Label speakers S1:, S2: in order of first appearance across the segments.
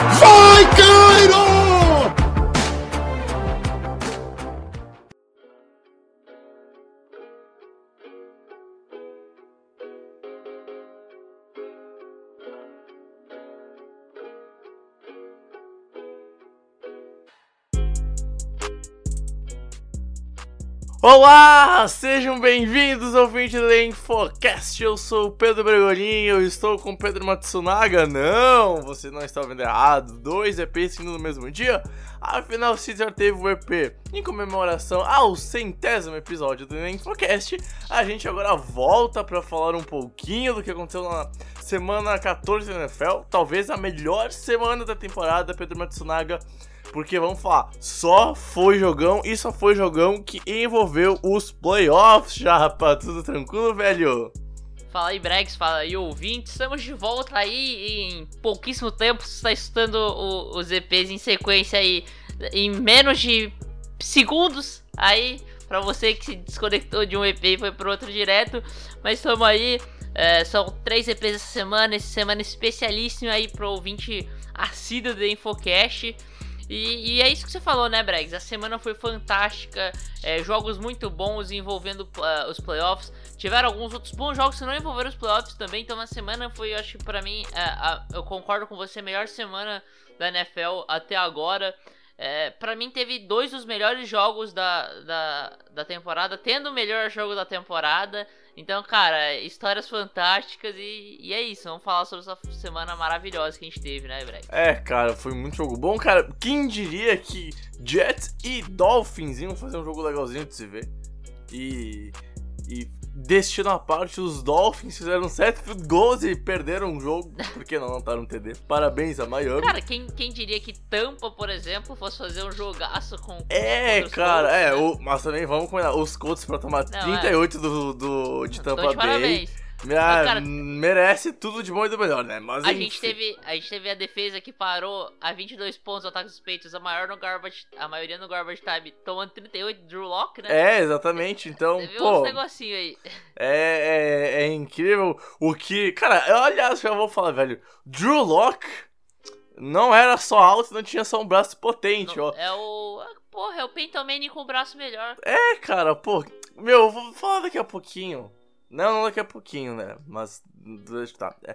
S1: Vikings!
S2: Olá, sejam bem-vindos ao vídeo The Infocast. Eu sou o Pedro Bregolin, eu estou com Pedro Matsunaga. Não, você não está vendo errado. Dois EPs saindo no mesmo dia. Afinal, Caesar teve o EP em comemoração ao centésimo episódio do Infocast. A gente agora volta para falar um pouquinho do que aconteceu na semana 14 da NFL. Talvez a melhor semana da temporada, Pedro Matsunaga. Porque vamos falar, só foi jogão e só foi jogão que envolveu os playoffs rapaz. Tudo tranquilo, velho?
S3: Fala aí, Bregs, fala aí, ouvintes. Estamos de volta aí em pouquíssimo tempo. Você está estudando o- os EPs em sequência aí em menos de segundos. Aí, pra você que se desconectou de um EP e foi pro outro direto. Mas estamos aí. é, são três EPs essa semana. Essa semana especialíssima aí pro ouvinte assíduo do Infocast. E, e é isso que você falou, né, Bregs? A semana foi fantástica, é, jogos muito bons envolvendo ah, os playoffs. Tiveram alguns outros bons jogos que não envolveram os playoffs também. Então, a semana foi, acho que pra mim, é, a- eu concordo com você, a melhor semana da NFL até agora. É, para mim, teve dois dos melhores jogos da, da, da temporada, tendo o melhor jogo da temporada. Então, cara, histórias fantásticas e, e é isso. Vamos falar sobre essa semana maravilhosa que a gente teve, né, Bregs?
S2: É, cara, foi muito jogo bom, cara. Quem diria que Jets e Dolphins iam fazer um jogo legalzinho de se ver? E. E destino à parte, os Dolphins fizeram 7 field goals e perderam o jogo. Porque não anotaram um TD. Parabéns a Miami.
S3: Cara, quem, quem diria que Tampa, por exemplo, fosse fazer um jogaço com.
S2: É, cara,
S3: Colts,
S2: é,
S3: né?
S2: o, mas também vamos combinar, os Colts pra tomar
S3: Não,
S2: 38 do, do, de Tampa Bay,
S3: parabéns.
S2: Ah,
S3: cara-
S2: merece tudo de bom e do melhor, né? Mas
S3: A
S2: enfim.
S3: gente, teve, a gente teve a defesa que parou a 22 pontos, ataque dos peitos, a maior no garbage, a maioria no garbage time, tomando 38 Drew Lock, né?
S2: É, exatamente, então, pô,
S3: uns negocinhos aí.
S2: é, é, é incrível o que... Cara, eu, aliás, já vou falar, velho, Drew Lock não era só alto, não tinha só um braço potente, ó.
S3: É o. Porra, é o Peyton Manning com o braço melhor.
S2: É, cara, pô, meu, eu vou falar daqui a pouquinho. Não, daqui a pouquinho, né? Mas, tá. É.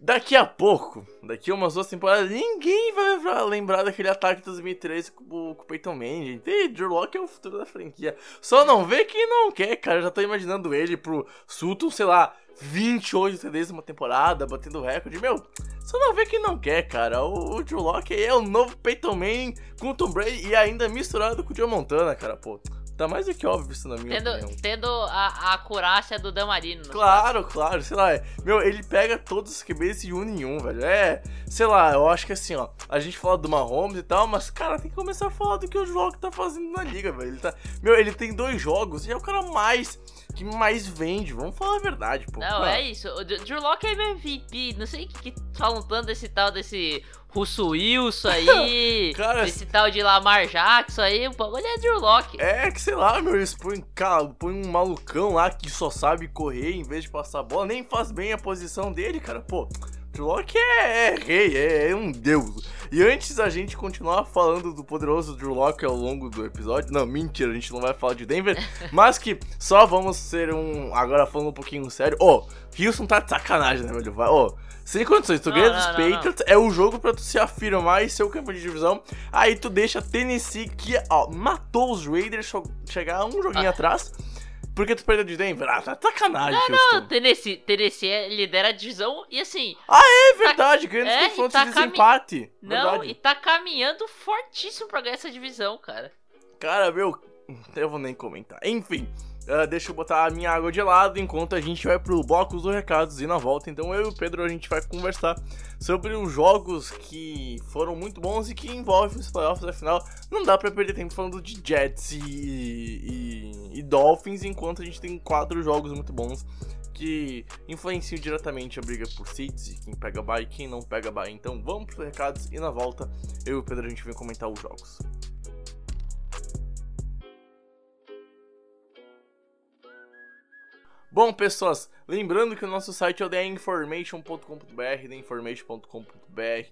S2: Daqui a pouco, daqui a umas duas temporadas, ninguém vai lembrar, daquele ataque de 2013 com, o- com o Peyton Manning. E Drew Lock é o futuro da franquia. Só não vê quem não quer, cara. Já tô imaginando ele pro Sutton, sei lá, 28 TDs numa temporada, batendo recorde. Meu, só não vê quem não quer, cara. O, o Drew Lock aí é o novo Peyton Manning com Tom Brady e ainda misturado com o Joe Montana, cara, pô. Tá mais do que óbvio isso na minha
S3: Tendo,
S2: opinião.
S3: tendo a, a acurácia do Damarino. no
S2: Claro, claro, sei lá, é- meu, ele pega todos os QBs e une em um, velho. É, sei lá, eu acho que assim, ó, a gente fala do Mahomes e tal, mas, cara, tem que começar a falar do que o jogo tá fazendo na liga, velho. Ele tá, meu, ele tem dois jogos e é o cara mais, que mais vende, vamos falar a verdade, pô.
S3: Não, é isso. O Drew Lock é MVP. Não sei o que, que falam tanto desse tal desse Russo Wilson aí.
S2: Cara,
S3: desse tal de Lamar Jackson aí. O bagulho é Drew Lock.
S2: É que sei lá, meu, eles põem, cara, põem um malucão lá que só sabe correr em vez de passar a bola, nem faz bem a posição dele, cara. Pô, Lock é, é rei, é, é um deus. E antes da gente continuar falando do poderoso Drew Lock ao longo do episódio, não, mentira, a gente não vai falar de Denver, mas que só vamos ser um, agora falando um pouquinho sério. Ô, Houston tá de sacanagem, né, velho? Ô, sem condições, tu ganha dos. Patriots, é o jogo pra tu se afirmar e ser o campeão de divisão. Aí tu deixa Tennessee, que ó, matou os Raiders, chegar um joguinho
S3: Ah.
S2: atrás. Porque tu perdeu de Denver? Ah, tá sacanagem,
S3: Não,
S2: Houston.
S3: não, Tennessee, Tennessee é- lidera a divisão e assim,
S2: É verdade, ganhando
S3: é,
S2: os
S3: e
S2: confrontos
S3: tá
S2: de desempate.
S3: não,
S2: verdade.
S3: e tá caminhando fortíssimo pra ganhar essa divisão, cara.
S2: Cara, meu, eu vou nem comentar. Enfim, Uh, deixa eu botar a minha água de lado enquanto a gente vai pro bloco dos recados e na volta. Então eu e o Pedro a gente vai conversar sobre os jogos que foram muito bons e que envolvem os playoffs. Afinal, não dá pra perder tempo falando de Jets e, e, e Dolphins enquanto a gente tem quatro jogos muito bons que influenciam diretamente a briga por seeds e quem pega bye e quem não pega bye. Então vamos pros recados e na volta eu e o Pedro a gente vem comentar os jogos. Bom, pessoas, lembrando que o nosso site é o theinformation.com.br, theinformation.com.br.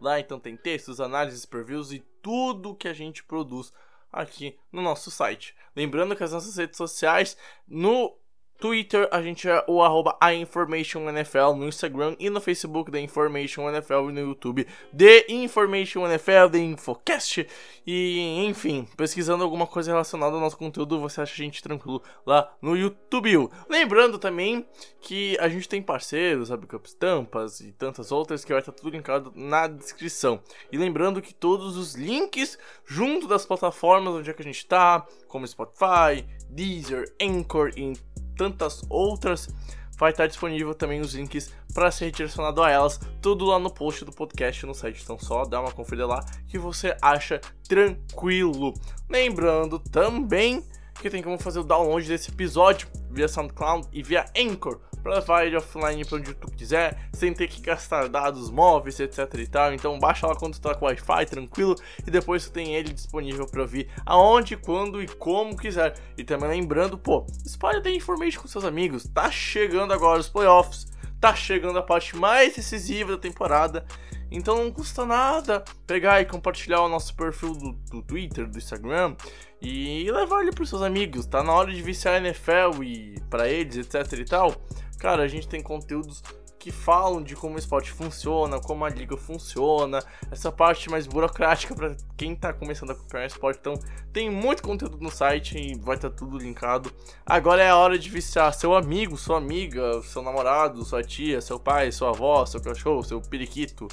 S2: Lá então tem textos, análises, previews e tudo que a gente produz aqui no nosso site. Lembrando que as nossas redes sociais no Twitter, a gente é o arroba NFL no Instagram e no Facebook da Information NFL e no YouTube The Information NFL, The Infocast. E enfim, pesquisando alguma coisa relacionada ao nosso conteúdo, você acha a gente tranquilo lá no YouTube. Lembrando também que a gente tem parceiros, sabe, Cup Estampas e tantas outras que vai estar tudo linkado na descrição. E lembrando que todos os links junto das plataformas onde é que a gente tá, como Spotify, Deezer, Anchor e tantas outras, vai estar disponível também os links para ser redirecionado a elas, tudo lá no post do podcast no site. Então só dá uma conferida lá que você acha tranquilo. Lembrando também que tem como fazer o download desse episódio via SoundCloud e via Anchor para levar ele offline para onde tu quiser, sem ter que gastar dados móveis, etc e tal. Então baixa lá quando tu tá com Wi-Fi, tranquilo, e depois tu tem ele disponível para ouvir aonde, quando e como quiser. E também lembrando, pô, espalha The Information com seus amigos. Tá chegando agora os playoffs, tá chegando a parte mais decisiva da temporada. Então não custa nada pegar e compartilhar o nosso perfil do, do Twitter, do Instagram e levar ele pros seus amigos. Tá na hora de viciar a NFL e para eles, etc e tal. Cara, a gente tem conteúdos que falam de como o esporte funciona, como a liga funciona, essa parte mais burocrática para quem tá começando a acompanhar o esporte. Então, tem muito conteúdo no site e vai estar tá tudo linkado. Agora é a hora de viciar seu amigo, sua amiga, seu namorado, sua tia, seu pai, sua avó, seu cachorro, seu periquito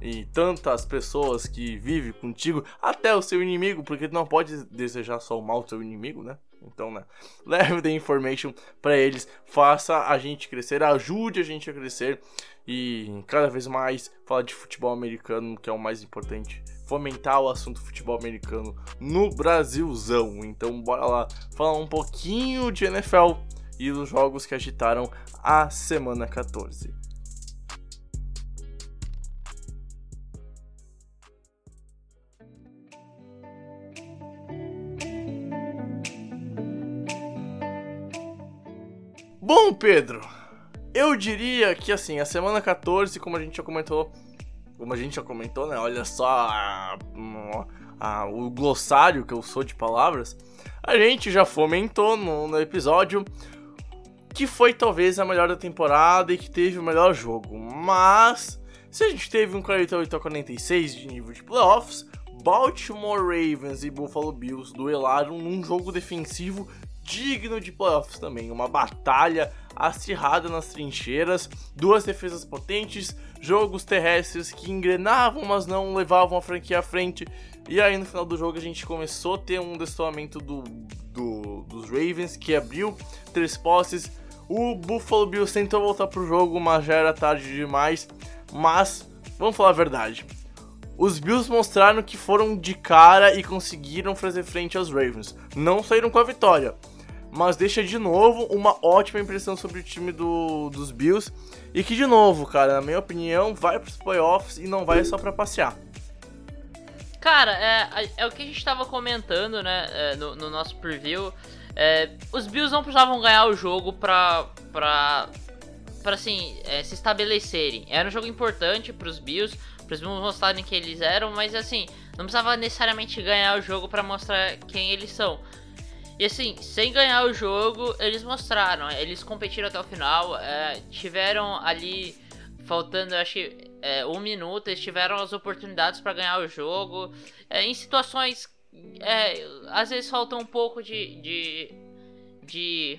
S2: e tantas pessoas que vivem contigo, até o seu inimigo, porque não pode desejar só o mal do seu inimigo, né? Então, né? Leve the information para eles, faça a gente crescer, ajude a gente a crescer e cada vez mais falar de futebol americano, que é o mais importante. Fomentar o assunto futebol americano no Brasilzão. Então, bora lá falar um pouquinho de NFL e dos jogos que agitaram a semana 14. Bom, Pedro, eu diria que assim, a semana 14, como a gente já comentou, como a gente já comentou, né? Olha só a, a, o glossário que eu sou de palavras. A gente já fomentou no, no episódio que foi talvez a melhor da temporada e que teve o melhor jogo. Mas, se a gente teve um 48 a 46 de nível de playoffs, Baltimore Ravens e Buffalo Bills duelaram num jogo defensivo digno de playoffs também. Uma batalha acirrada nas trincheiras, duas defesas potentes, jogos terrestres que engrenavam, mas não levavam a franquia à frente. E aí no final do jogo a gente começou a ter um destoamento do, do, dos Ravens, que abriu três posses. O Buffalo Bills tentou voltar pro jogo, mas já era tarde demais. Mas, vamos falar a verdade. Os Bills mostraram que foram de cara e conseguiram fazer frente aos Ravens. Não saíram com a vitória, mas deixa de novo uma ótima impressão sobre o time do, dos Bills. E que, de novo, cara, na minha opinião, vai para os playoffs e não vai só para passear.
S3: Cara, é, é o que a gente estava comentando, né, é, no, no, nosso preview. É, os Bills não precisavam ganhar o jogo pra, pra, pra assim, é, se estabelecerem. Era um jogo importante para os Bills, para os Bills mostrarem que eles eram, mas assim, não precisava necessariamente ganhar o jogo para mostrar quem eles são. E assim, sem ganhar o jogo, eles mostraram, eles competiram até o final, é, tiveram ali, faltando acho que é, um minuto, eles tiveram as oportunidades para ganhar o jogo. É, em situações, é, às vezes falta um pouco de. de, de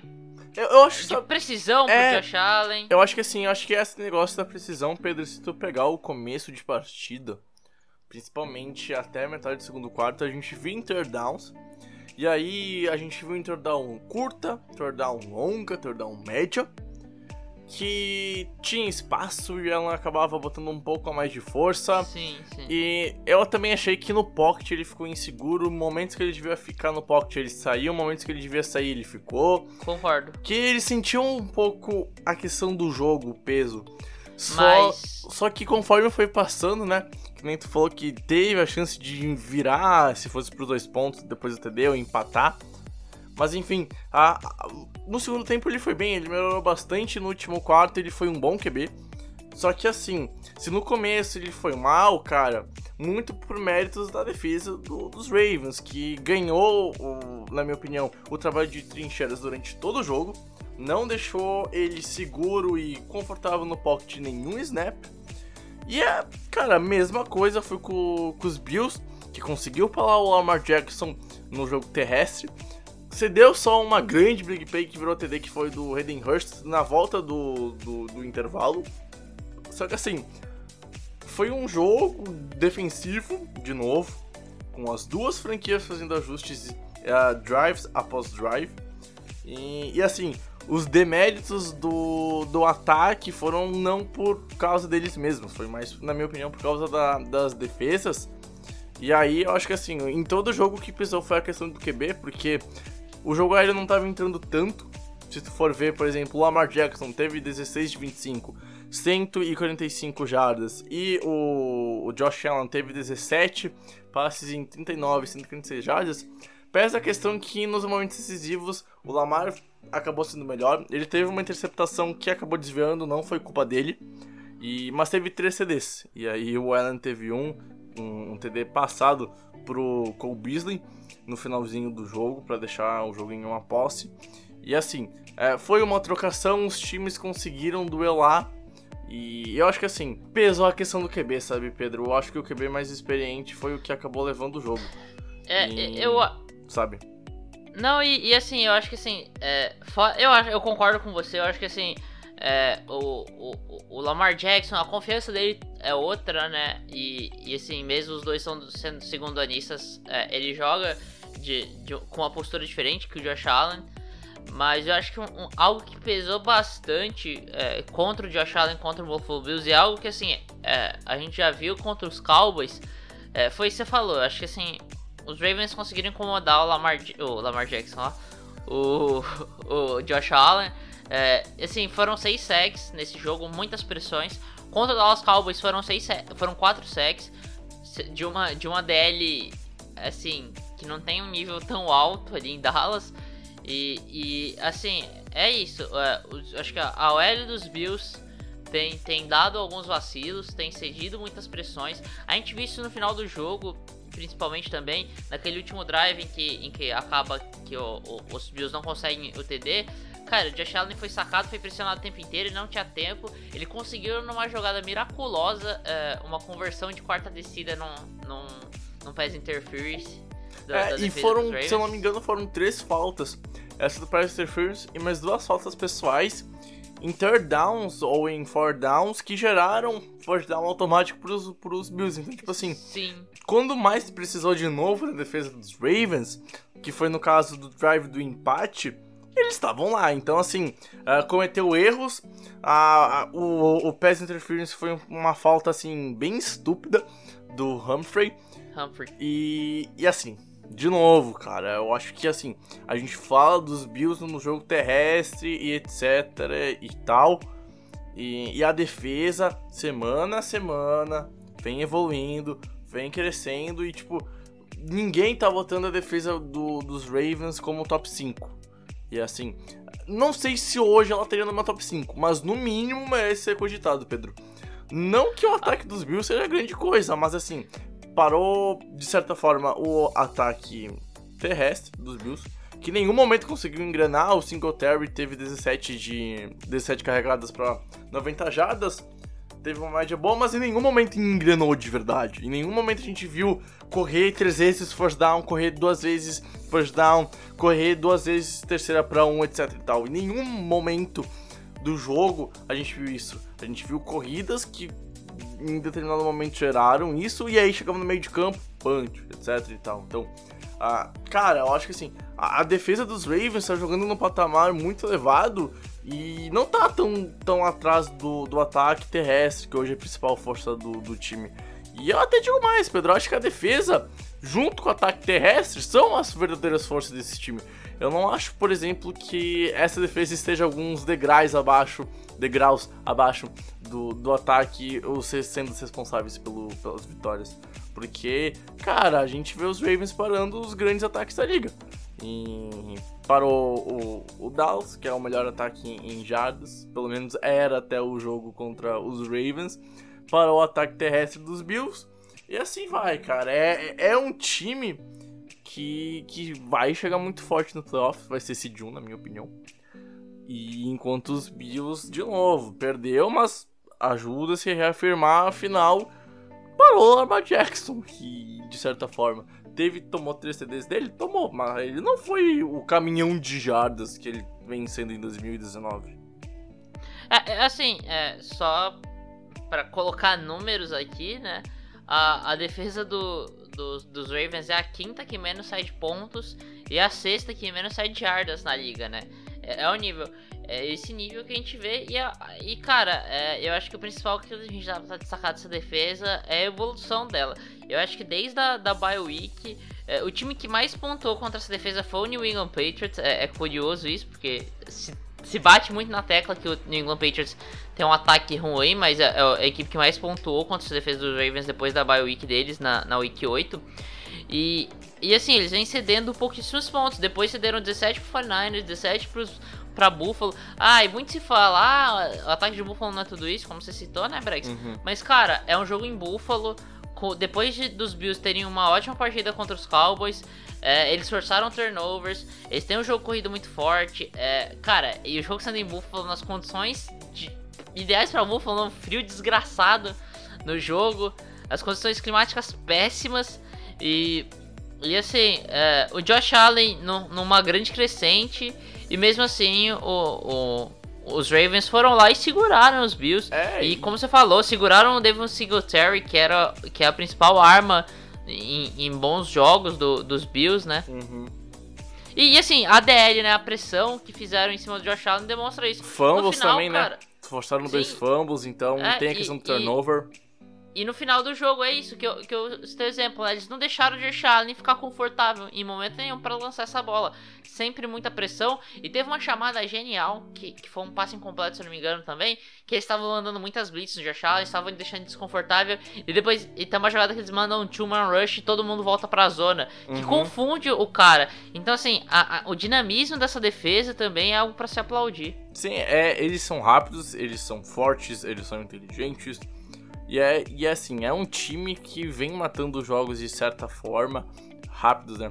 S2: eu, eu acho
S3: de precisão é, pro Josh Allen.
S2: Eu acho que assim, eu acho que esse negócio da precisão, Pedro, se tu pegar o começo de partida, principalmente até a metade do segundo quarto, a gente viu downs E aí a gente viu em down curta, down longa, down média, que tinha espaço e ela acabava botando um pouco a mais de força.
S3: Sim, sim.
S2: E eu também achei que no pocket ele ficou inseguro. Momentos que ele devia ficar no pocket ele saiu, momentos que ele devia sair ele ficou.
S3: Concordo.
S2: Que ele sentiu um pouco a questão do jogo, o peso. Só,
S3: Mas-
S2: só que conforme foi passando, né? Que nem tu falou que teve a chance de virar se fosse pros dois pontos depois TD ou empatar. Mas enfim, a- a- no segundo tempo ele foi bem, ele melhorou bastante. No último quarto ele foi um bom QB. Só que assim, se no começo ele foi mal, cara, muito por méritos da defesa do- dos Ravens, que ganhou, o- na minha opinião, o trabalho de trincheiras durante todo o jogo, não deixou ele seguro e confortável no pocket nenhum snap. E é, cara, a mesma coisa foi com, com os Bills, que conseguiu parar o Lamar Jackson no jogo terrestre. Cedeu só uma grande big play que virou TD, que foi do Hayden Hurst na volta do, do, do intervalo. Só que assim, foi um jogo defensivo, de novo, com as duas franquias fazendo ajustes uh, drives após drive. E, e assim, os deméritos do, do ataque foram não por causa deles mesmos, foi mais, na minha opinião, por causa da- das defesas. E aí eu acho que assim, em todo jogo que pesou foi a questão do QB, porque o jogo aéreo não estava entrando tanto. Se tu for ver, por exemplo, o Lamar Jackson teve 16 de 25, 145 jardas, e o, o Josh Allen teve 17 passes em 39, 146 jardas. Pesa a questão que nos momentos decisivos o Lamar acabou sendo melhor. Ele teve uma interceptação que acabou desviando, não foi culpa dele. E, mas teve três CDs. E aí o Allen teve um, um, um TD passado pro Cole Beasley no finalzinho do jogo para deixar o jogo em uma posse. E assim, é, foi uma trocação, os times conseguiram duelar. E eu acho que assim, pesou a questão do QB, sabe, Pedro? Eu acho que o QB mais experiente foi o que acabou levando o jogo,
S3: É,
S2: E-
S3: eu.
S2: Sabe?
S3: Não, e, e assim, eu acho que assim. É, eu, acho, eu concordo com você, eu acho que assim. é, o, o, o Lamar Jackson, a confiança dele é outra, né? E, e assim, mesmo os dois são, sendo segundanistas, é, ele joga de, de- com uma postura diferente que o Josh Allen. Mas eu acho que um- um- algo que pesou bastante é, contra o Josh Allen, contra o Buffalo Bills, e algo que assim, é, a gente já viu contra os Cowboys, é, foi isso que você falou. Eu acho que assim, os Ravens conseguiram incomodar o Lamar, o Lamar Jackson, ó, o, o Josh Allen. É, assim, foram seis sacks nesse jogo, muitas pressões. Contra o Dallas Cowboys foram seis, foram quatro sacks de uma de uma DL assim que não tem um nível tão alto ali em Dallas. E, e, assim, é isso. é, os- acho que a, a OL dos Bills tem, tem dado alguns vacilos, tem cedido muitas pressões. A gente viu isso no final do jogo, principalmente também, naquele último drive em que, em que acaba que o- o- os Bills não conseguem o TD. Cara, o Josh Allen foi sacado, foi pressionado o tempo inteiro, ele não tinha tempo. Ele conseguiu, numa jogada miraculosa, é, uma conversão de quarta descida num, num, num pass interference. da- da
S2: É, e
S3: defesa
S2: foram, se eu não me engano, foram três faltas. Essa do Price Interference e mais duas faltas pessoais em third downs ou em four downs que geraram fourth down automático pros, pros Bills. Então, tipo assim,
S3: Sim,
S2: quando mais precisou de novo na defesa dos Ravens, que foi no caso do drive do empate, eles estavam lá. Então, assim, ah, cometeu erros. A, a- o, o pass interference foi uma falta, assim, bem estúpida do Humphrey.
S3: Humphrey.
S2: E, e assim, de novo, cara, eu acho que assim, a gente fala dos Bills no jogo terrestre e etc e tal. E, e a defesa, semana a semana, vem evoluindo, vem crescendo e tipo, ninguém tá botando a defesa do- dos Ravens como top 5. E assim, não sei se hoje ela teria numa top 5, mas no mínimo merece ser cogitado, Pedro. Não que o ataque dos Bills seja grande coisa, mas assim, parou de certa forma o ataque terrestre dos Bills, que em nenhum momento conseguiu engrenar. O Singletary teve 17 de 17 carregadas para 90 jardas, teve uma média boa, mas em nenhum momento engrenou de verdade. Em nenhum momento a gente viu correr três vezes first down, correr duas vezes first down, correr duas vezes terceira para um, etc e tal. Em nenhum momento do jogo a gente viu isso. A gente viu corridas que em determinado momento geraram isso e aí chegamos no meio de campo, punch, etc e tal. Então, Ah, cara, eu acho que assim, a, a defesa dos Ravens tá jogando num patamar muito elevado e não tá tão, tão atrás do, do ataque terrestre, que hoje é a principal força do, do time. E eu até digo mais, Pedro, acho que a defesa, junto com o ataque terrestre, são as verdadeiras forças desse time. Eu não acho, por exemplo, que essa defesa esteja alguns degraus abaixo, degraus abaixo do, do ataque, ou sendo responsáveis pelo, pelas vitórias. Porque, cara, a gente vê os Ravens parando os grandes ataques da liga. E parou o, o Dallas, que é o melhor ataque em, em jardas, pelo menos era até o jogo contra os Ravens. Parou o ataque terrestre dos Bills. E assim vai, cara. É, é um time que, que vai chegar muito forte no playoff. Vai ser esse 1, na minha opinião. E enquanto os Bills, de novo, perdeu, mas ajuda a reafirmar, afinal, parou o Lamar Jackson, que de certa forma teve, tomou três TDs dele? Tomou, mas ele não foi o caminhão de jardas que ele vem sendo em 2019.
S3: É, é, assim, é, só para colocar números aqui, né? A, a defesa do, do, dos Ravens é a quinta que menos sai de pontos e a sexta que menos sai de jardas na liga, né? É, é o nível. É esse nível que a gente vê. E, e cara, é, eu acho que o principal que a gente dá pra destacar dessa defesa é a evolução dela. Eu acho que desde a da bye week, é, o time que mais pontuou contra essa defesa foi o New England Patriots. É, é curioso isso, porque se, se, bate muito na tecla que o New England Patriots tem um ataque ruim, mas é, é a equipe que mais pontuou contra essa defesa dos Ravens depois da bye week deles na, na week 8. E, e assim, eles vêm cedendo pouquíssimos pontos. Depois cederam 17 pro 49ers, 17 pros, pra Buffalo. Ah, e muito se fala, ah, o ataque de Buffalo não é tudo isso, como você citou, né, Brex? Uhum. Mas, cara, é um jogo em Buffalo. Depois de, dos Bills terem uma ótima partida contra os Cowboys, é, eles forçaram turnovers, eles têm um jogo corrido muito forte. É, cara, e o jogo sendo em Buffalo nas condições de, ideais para Buffalo, um frio desgraçado no jogo, as condições climáticas péssimas. E, e assim, é, o Josh Allen no, numa grande crescente. E mesmo assim, o, o, os Ravens foram lá e seguraram os Bills. É, e, como você falou, seguraram o Devon Singletary, que, era, que é a principal arma em, em bons jogos do, dos Bills, né? Uhum. E, e, assim, a DL, né? A pressão que fizeram em cima do Josh Allen demonstra isso.
S2: Fumbles final, também, né? cara, né? Forçaram sim, dois fumbles, então é, tem a questão e, do turnover.
S3: E, e no final do jogo é isso que eu, que eu citei exemplo. Né? Eles não deixaram o Josh Allen ficar confortável em momento nenhum para lançar essa bola. Sempre muita pressão. E teve uma chamada genial, que, que foi um passe incompleto, se eu não me engano também. Que eles estavam mandando muitas blitzes no Josh Allen, estavam deixando desconfortável. E depois e tem uma jogada que eles mandam um two-man rush e todo mundo volta pra zona. Que uhum. confunde o cara. Então, assim, a, a, o dinamismo dessa defesa também é algo para se aplaudir.
S2: Sim, é, eles são rápidos, eles são fortes, eles são inteligentes. E é, e é assim, é um time que vem matando jogos de certa forma, rápidos, né?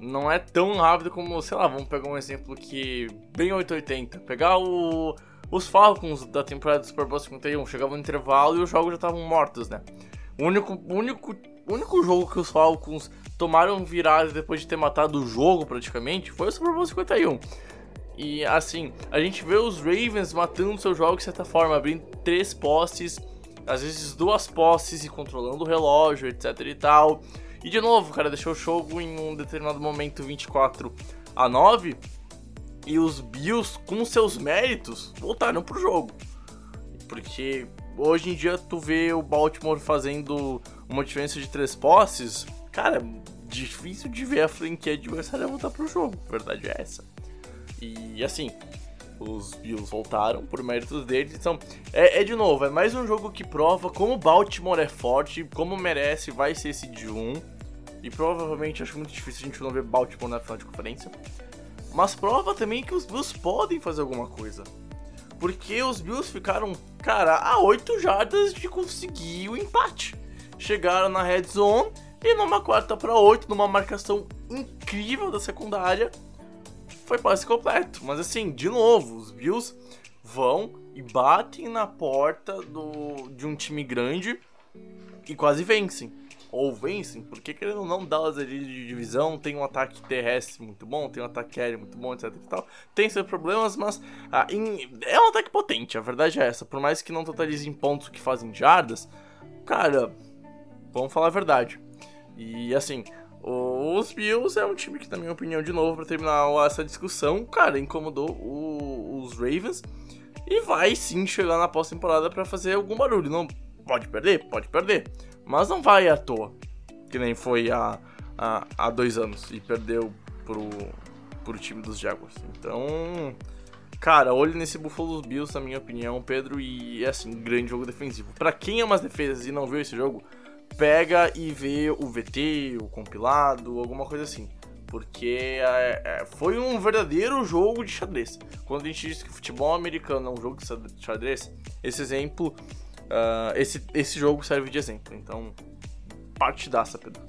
S2: Não é tão rápido como, sei lá, vamos pegar um exemplo que. Bem 880. Pegar o, os Falcons da temporada do Super Bowl 51, chegavam no intervalo e os jogos já estavam mortos, né? O único, único, único jogo que os Falcons tomaram virada depois de ter matado o jogo praticamente foi o Super Bowl 51. E assim, a gente vê os Ravens matando seus jogos de certa forma, abrindo três postes às vezes duas posses e controlando o relógio, etc e tal. E de novo, cara deixou o jogo em um determinado momento 24 a 9 e os Bills, com seus méritos, voltaram pro jogo. Porque hoje em dia tu vê o Baltimore fazendo uma diferença de três posses, cara, difícil de ver a franquia adversária voltar pro jogo, verdade é essa. E assim, os Bills voltaram por méritos deles. Então, é, é, de novo, é mais um jogo que prova como Baltimore é forte, como merece, vai ser esse de 1. E provavelmente acho muito difícil a gente não ver Baltimore na final de conferência. Mas prova também que os Bills podem fazer alguma coisa. Porque os Bills ficaram, cara, a 8 jardas de conseguir o empate. Chegaram na red zone e numa quarta para 8, numa marcação incrível da secundária, foi passe completo. Mas assim, de novo, os Bills vão e batem na porta do, de um time grande e quase vencem. Ou vencem, porque querendo ou não, Dallas ali de divisão tem um ataque terrestre muito bom, tem um ataque aéreo muito bom, etc e tal. Tem seus problemas, mas ah, em, é um ataque potente, a verdade é essa. Por mais que não totalize em pontos que fazem jardas, cara, vamos falar a verdade. E assim, Os Bills é um time que, na minha opinião, de novo, pra terminar essa discussão, cara, incomodou o- os Ravens e vai sim chegar na pós-temporada pra fazer algum barulho. Não pode perder? Pode perder. Mas não vai à toa, que nem foi há, há, há dois anos e perdeu pro, pro time dos Jaguars. Então, cara, olhe nesse Buffalo Bills, na minha opinião, Pedro, e é assim, grande jogo defensivo. Pra quem ama as defesas e não viu esse jogo, pega e vê o VT, o compilado, alguma coisa assim. Porque é, é, foi um verdadeiro jogo de xadrez. Quando a gente diz que o futebol americano é um jogo de xadrez, esse exemplo, ah, esse, esse jogo serve de exemplo. Então, partidaça, Pedro.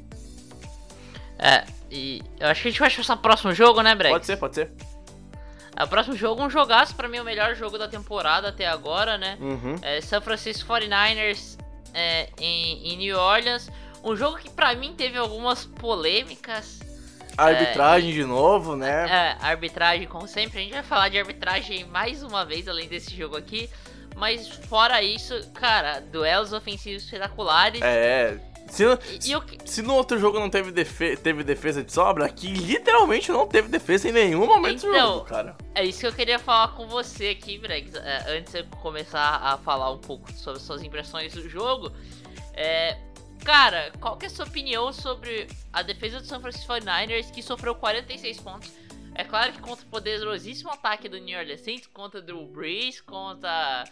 S3: É, e eu acho que a gente vai passar pro próximo jogo, né, Brex?
S2: Pode ser, pode ser.
S3: É, o próximo jogo, um jogaço, pra mim, o melhor jogo da temporada até agora, né?
S2: Uhum.
S3: É, San Francisco 49ers é, em, em New Orleans. Um jogo que pra mim teve algumas polêmicas.
S2: Arbitragem de novo, né?
S3: É, arbitragem, como sempre. A gente vai falar de arbitragem mais uma vez, além desse jogo aqui. Mas fora isso, cara, duelos ofensivos espetaculares.
S2: É. Se, se no outro jogo não teve, defe- teve defesa de sobra, aqui literalmente não teve defesa em nenhum momento do
S3: Então,
S2: jogo, cara.
S3: É isso que eu queria falar com você aqui, Bregs. É, antes de eu começar a falar um pouco sobre suas impressões do jogo. É, cara, qual que é a sua opinião sobre a defesa do San Francisco 49ers que sofreu 46 pontos? É claro que contra o poderosíssimo ataque do New Orleans Saints, contra o Drew Brees, contra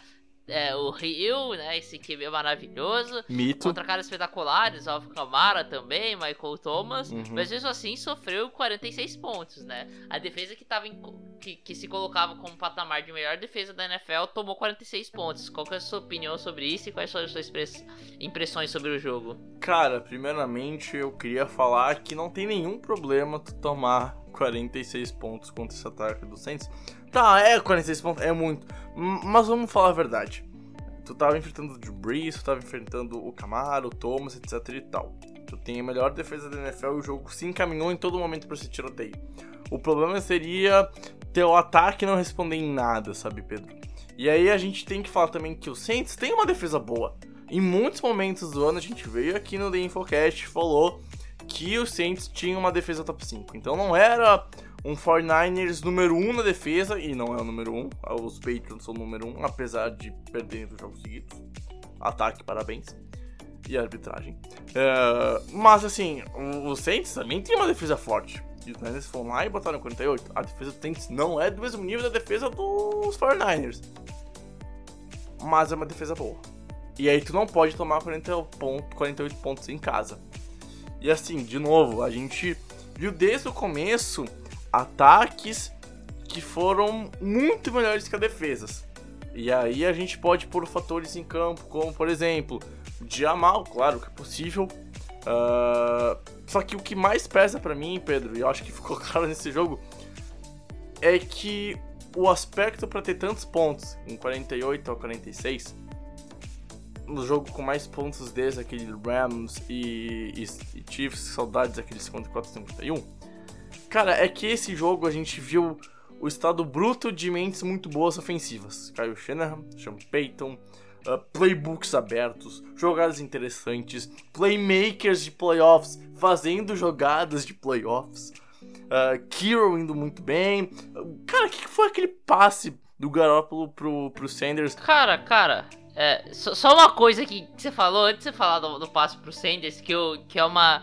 S3: é, o Rio, né? Esse QB maravilhoso.
S2: Mito.
S3: Contra caras espetaculares, Alvin Kamara também, Michael Thomas.
S2: Uhum.
S3: Mas mesmo assim sofreu 46 pontos, né? A defesa que, tava em que, que se colocava como patamar de melhor defesa da NFL tomou 46 pontos. Qual que é a sua opinião sobre isso e quais são as suas impressões sobre o jogo?
S2: Cara, primeiramente eu queria falar que não tem nenhum problema tu tomar 46 pontos contra esse ataque do Saints. Tá, é 46 pontos, é muito. Mas vamos falar a verdade. Tu tava enfrentando o Drew Brees, tu tava enfrentando o Camaro, o Thomas, etc e tal. Tu tem a melhor defesa da NFL e o jogo se encaminhou em todo momento pra esse tiroteio. O problema seria teu ataque não responder em nada, sabe, Pedro? E aí a gente tem que falar também que o Saints tem uma defesa boa. Em muitos momentos do ano a gente veio aqui no The Infocast e falou que o Saints tinha uma defesa top 5. Então não era um 49ers número 1 na defesa, e não é o número 1. Os Patriots são o número 1, apesar de perderem dos jogos seguidos. Ataque, parabéns. E arbitragem. É, mas assim, o- Saints também tem uma defesa forte. E os Niners foram lá e botaram 48. A defesa do Saints não é do mesmo nível da defesa dos 49ers. Mas é uma defesa boa. E aí tu não pode tomar 40 ponto, 48 pontos em casa. E assim, de novo, a gente viu desde o começo ataques que foram muito melhores que as defesas. E aí a gente pode pôr fatores em campo, como por exemplo, Jamal, claro que é possível. Ah, só que o que mais pesa pra mim, Pedro, e eu acho que ficou claro nesse jogo, é que o aspecto pra ter tantos pontos, em 48 a 46, no jogo com mais pontos desde aquele Rams e, e, e Chiefs, saudades daquele 54 51. Cara, é que esse jogo a gente viu o estado bruto de mentes muito boas ofensivas. Kyle Shanahan, Sean Payton, uh, playbooks abertos, jogadas interessantes, playmakers de playoffs fazendo jogadas de playoffs. Uh, Kiro indo muito bem. Uh, Cara, o que foi aquele passe do Garoppolo pro, pro Sanders?
S3: Cara, cara, é, só, só uma coisa que você falou antes de você falar do, do passe pro Sanders, que, eu, que é uma.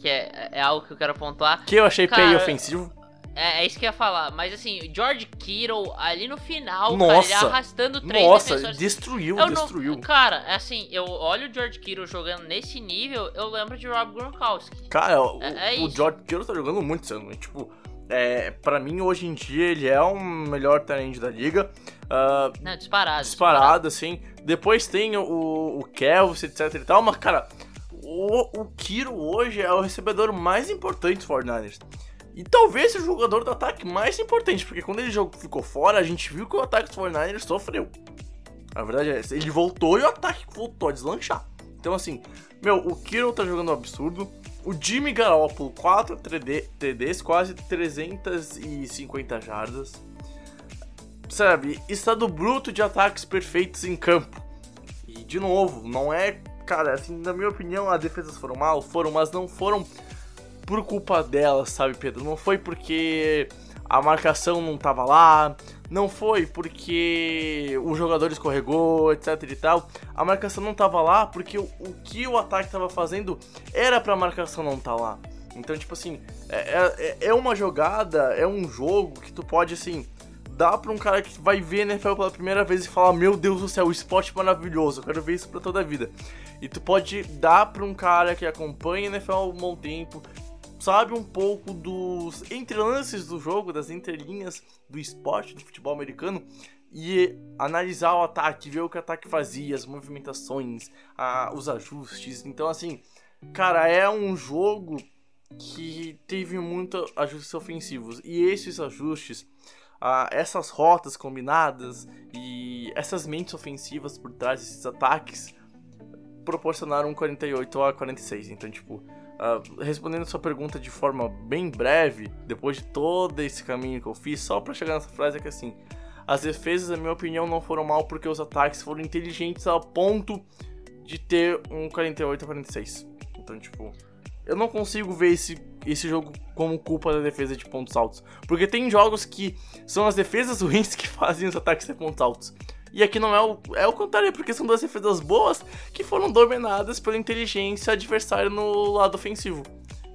S3: que é, é algo que eu quero pontuar.
S2: Que eu achei
S3: Cara,
S2: pay ofensivo.
S3: É, é isso que eu ia falar, mas assim, George Kittle ali no final,
S2: Nossa.
S3: cara, ele arrastando três
S2: Nossa,
S3: defensores.
S2: destruiu,
S3: Eu não-
S2: destruiu.
S3: Cara, assim, eu olho o George Kittle jogando nesse nível, eu lembro de Rob Gronkowski.
S2: Cara, o,
S3: É- é
S2: o. George Kittle tá jogando muito e, Tipo, é, pra mim, hoje em dia, ele é o melhor talento da liga. Ah,
S3: Não, disparado.
S2: disparado, assim. Depois tem o, o Kelvin, etc e tal. Mas, cara, o, o Kiro hoje é o recebedor mais importante dos 49ers. E talvez o jogador do ataque mais importante, porque quando ele ficou fora, a gente viu que o ataque dos 49ers sofreu. A verdade é essa. Ele voltou e o ataque voltou a deslanchar. Então, assim, meu, o Kiro tá jogando um absurdo. O Jimmy Garoppolo, 4 TD, TDs, quase 350 jardas. Sabe, estado bruto de ataques perfeitos em campo. E, de novo, não é. Cara, assim, na minha opinião, as defesas foram mal, foram, mas não foram por culpa delas, sabe, Pedro? Não foi porque a marcação não tava lá, não foi porque o jogador escorregou, etc e tal. A marcação não tava lá porque o, o que o ataque tava fazendo era pra marcação não tá lá. Então, tipo assim, é, é, é uma jogada, é um jogo que tu pode, assim, dar pra um cara que vai ver NFL pela primeira vez e falar: Meu Deus do céu, o esporte maravilhoso, eu quero ver isso pra toda a vida. E tu pode dar pra um cara que acompanha NFL há um bom tempo, sabe um pouco dos entrelances do jogo, das entrelinhas do esporte, do futebol americano, e analisar o ataque, ver o que o ataque fazia, as movimentações, a, os ajustes. Então, assim, cara, é um jogo que teve muitos ajustes ofensivos. E esses ajustes, essas rotas combinadas e essas mentes ofensivas por trás desses ataques proporcionaram um 48 a 46. Então, tipo, uh, respondendo a sua pergunta de forma bem breve, depois de todo esse caminho que eu fiz, só para chegar nessa frase é que assim, as defesas, na minha opinião, não foram mal porque os ataques foram inteligentes ao ponto de ter um 48 a 46. Então, tipo, eu não consigo ver esse, esse jogo como culpa da defesa de pontos altos. Porque tem jogos que são as defesas ruins que fazem os ataques ter pontos altos. E aqui não é o, é o contrário, porque são duas defesas boas que foram dominadas pela inteligência adversária no lado ofensivo.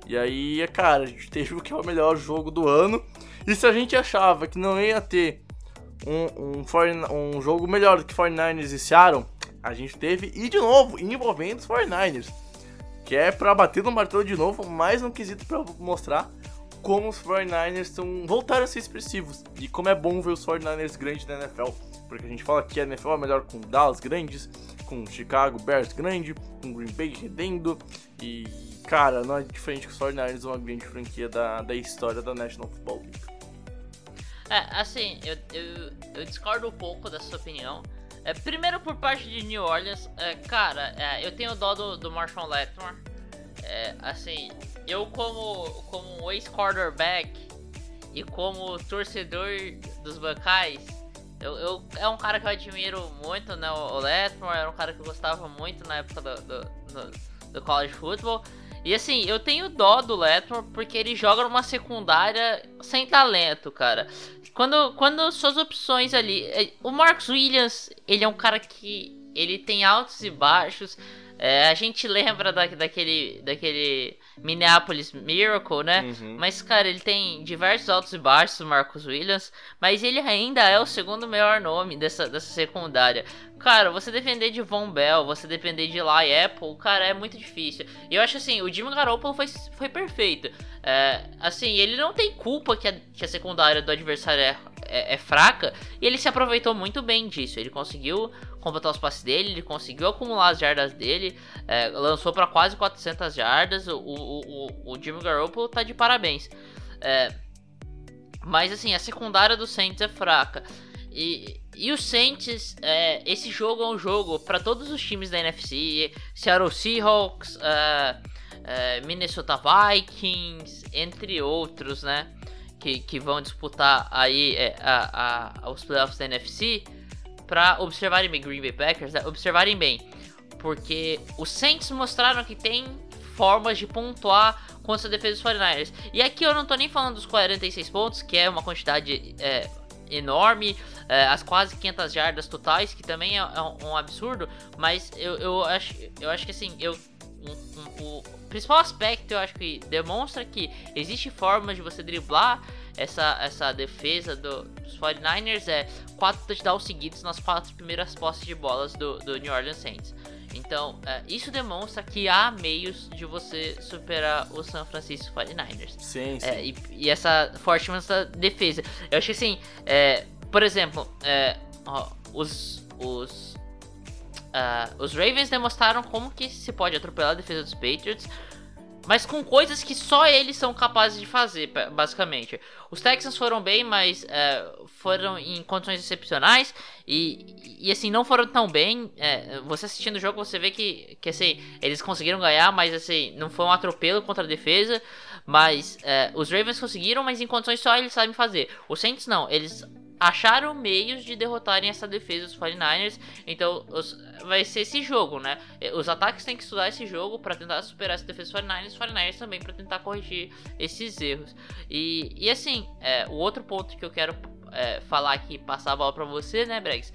S2: E aí, é cara, a gente teve o que é o melhor jogo do ano. E se a gente achava que não ia ter um, um, um jogo melhor do que 49ers e Seattle, a gente teve, e de novo, envolvendo os 49ers que é para bater no martelo de novo, mais um quesito para mostrar como os 49ers estão voltaram a ser expressivos e como é bom ver os 49ers grandes na NFL, porque a gente fala que a NFL é melhor com Dallas grandes, com Chicago Bears grande, com Green Bay redendo e cara, não é diferente que os 49ers uma grande franquia da, da história da National Football League.
S3: É, assim, eu, eu, eu discordo um pouco da sua opinião. É, primeiro por parte de New Orleans, é, cara, é, eu tenho dó do, do Marshall Lattimore. É, assim, eu como, como ex-quarterback e como torcedor dos bancais, eu, eu, é um cara que eu admiro muito, né? O Lattimore era um cara que eu gostava muito na época do, do, do, do college football. E assim, eu tenho dó do Letmore porque ele joga numa secundária sem talento, cara. Quando, quando suas opções ali. É, o Marcos Williams, ele é um cara que. Ele tem altos e baixos. É, a gente lembra da, daquele, daquele Minneapolis Miracle, né? Uhum. Mas, cara, ele tem diversos altos e baixos, o Marcos Williams. Mas ele ainda é o segundo melhor nome dessa, dessa secundária. Cara, você defender de Von Bell, você depender de Lai Apple, cara, é muito difícil. E eu acho assim, o Jimmy Garoppolo foi, foi perfeito. É, assim, ele não tem culpa que a, que a secundária do adversário é, é, é fraca. E ele se aproveitou muito bem disso. Ele conseguiu completar os passes dele, ele conseguiu acumular as jardas dele, é, lançou para quase 400 jardas. O, o, o, o Jimmy Garoppolo tá de parabéns. É, mas assim, a secundária do Saints é fraca. E, e o Saints, é, esse jogo é um jogo para todos os times da NFC: Seattle Seahawks, é, é, Minnesota Vikings, entre outros, né? Que, que vão disputar aí é, a, a, os playoffs da NFC para observarem bem, Green Bay Packers, né? observarem bem, porque os Saints mostraram que tem formas de pontuar contra a defesa dos 49ers. E aqui eu não tô nem falando dos 46 pontos, que é uma quantidade é, enorme, é, as quase 500 jardas totais, que também é, é um, um, absurdo, mas eu, eu, acho, eu acho que assim, eu, um, um, o principal aspecto eu acho que demonstra que existe formas de você driblar essa, essa defesa do, dos 49ers é quatro touchdowns seguidos nas quatro primeiras posses de bolas do, do New Orleans Saints. Então, é, isso demonstra que há meios de você superar o San Francisco 49ers.
S2: Sim, sim.
S3: É, e, e, essa forte essa defesa. Eu acho que assim, é, por exemplo, é, ó, os, os, uh, os Ravens demonstraram como que se pode atropelar a defesa dos Patriots mas com coisas que só eles são capazes de fazer, basicamente. Os Texans foram bem, mas é, foram em condições excepcionais e, e assim, não foram tão bem. É, você assistindo o jogo, você vê que, que assim, eles conseguiram ganhar, mas assim, não foi um atropelo contra a defesa. Mas é, os Ravens conseguiram, mas em condições só eles sabem fazer. Os Saints não, eles acharam meios de derrotarem essa defesa dos 49ers. Então os, vai ser esse jogo, né? Os ataques têm que estudar esse jogo para tentar superar essa defesa dos 49ers, os 49ers também para tentar corrigir esses erros. E, e assim, é, o outro ponto que eu quero é, falar aqui, passar a bola para você, né, Bregs?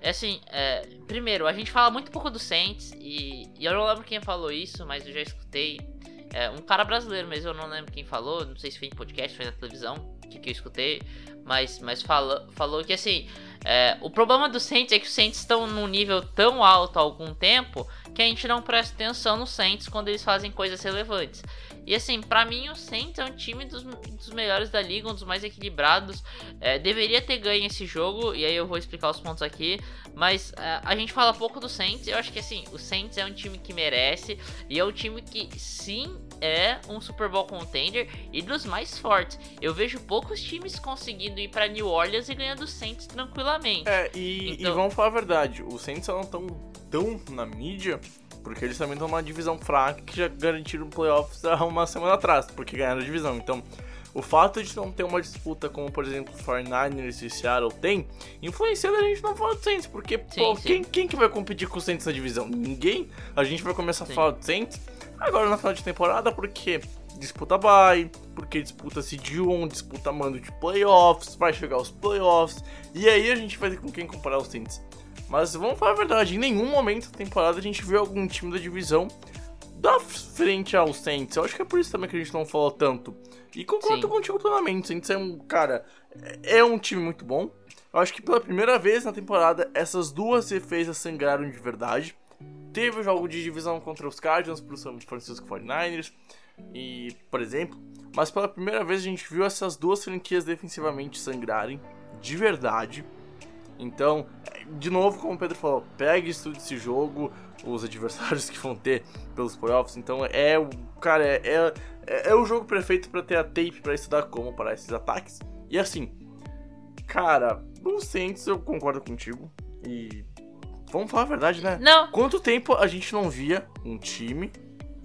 S3: É assim, é, primeiro, a gente fala muito pouco do Saints e, e, eu não lembro quem falou isso, mas eu já escutei. É, um cara brasileiro mesmo, eu não lembro quem falou, não sei se foi em podcast, foi na televisão, que, que eu escutei, mas, mas fala, falou que assim, é, o problema do Saints é que os Saints estão num nível tão alto há algum tempo que a gente não presta atenção nos Saints quando eles fazem coisas relevantes. E assim, para mim o Saints é um time dos, dos, melhores da liga, um dos mais equilibrados. É, deveria ter ganho esse jogo, e aí eu vou explicar os pontos aqui. Mas é, a gente fala pouco do Saints. Eu acho que assim, o Saints é um time que merece, e é um time que sim é um Super Bowl contender e dos mais fortes. Eu vejo poucos times conseguindo ir para New Orleans e ganhando o Saints tranquilamente.
S2: É, e, então... e vamos falar a verdade, os Saints não estão tão na mídia porque eles também estão numa divisão fraca que já garantiram playoffs há uma semana atrás, porque ganharam a divisão. Então, o fato de não ter uma disputa como, por exemplo, o 49ers e Seattle tem, influencia a gente não falar do Saints, porque, sim, pô, sim. Quem, quem que vai competir com o Saints na divisão? Ninguém. A gente vai começar sim. a falar do Saints agora na final de temporada, porque disputa bye, porque disputa seed 1, disputa mando de playoffs, vai chegar os playoffs, e aí a gente vai ter com quem comparar os Saints. Mas vamos falar a verdade, em nenhum momento da temporada a gente viu algum time da divisão da frente aos Saints. Eu acho que é por isso também que a gente não falou tanto. E concordo Sim. contigo plenamente. Saints é um, cara, é um time muito bom. Eu acho que pela primeira vez na temporada essas duas defesas sangraram de verdade. Teve o jogo de divisão contra os Cardinals pro São Francisco 49ers. E, por exemplo, mas pela primeira vez a gente viu essas duas franquias defensivamente sangrarem de verdade. Então, de novo, como o Pedro falou, pegue e estude esse jogo, os adversários que vão ter pelos playoffs. Então, é o. Cara, é, é, é o jogo perfeito para ter a tape para estudar como parar esses ataques. E assim, cara, no Saints eu concordo contigo. E. Vamos falar a verdade, né?
S3: Não.
S2: Quanto tempo a gente não via um time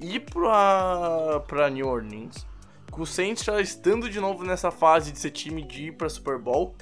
S2: ir pra, pra New Orleans, com o Saints já estando de novo nessa fase de ser time de ir pra Super Bowl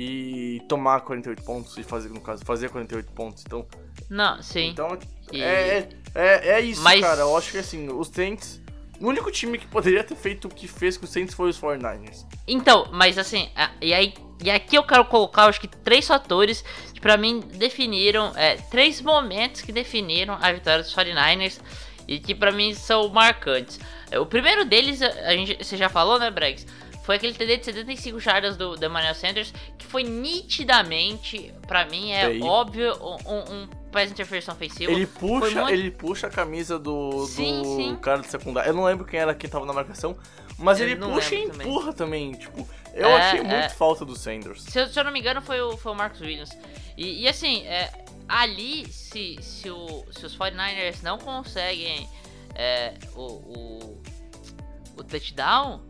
S2: e tomar 48 pontos e fazer, no caso, fazer 48 pontos. Então.
S3: Não, sim.
S2: Então, e... é, é, é isso, Mas... cara. Eu acho que assim, os Saints. O único time que poderia ter feito o que fez com os Saints foi os 49ers.
S3: Então, mas assim, e aí. E aqui eu quero colocar, acho que três fatores que para mim definiram, é, três momentos que definiram a vitória dos 49ers e que para mim são marcantes. O primeiro deles, a gente, você já falou, né, Bregs? Foi aquele TD de 75 jardas do Emmanuel Sanders, que foi nitidamente, para mim, é óbvio, um, um pass interferência ofensiva.
S2: Ele puxa, muito... ele puxa a camisa do, sim, do sim. cara de secundário. Eu não lembro quem era quem tava na marcação, mas eu ele puxa e empurra também. também. Tipo, eu é, achei é... muito falta do Sanders.
S3: Se eu, se eu, não me engano, foi o, foi o Marcus Williams. E, e assim, é, ali, se, se, o, se os 49ers não conseguem é, o, o, o touchdown,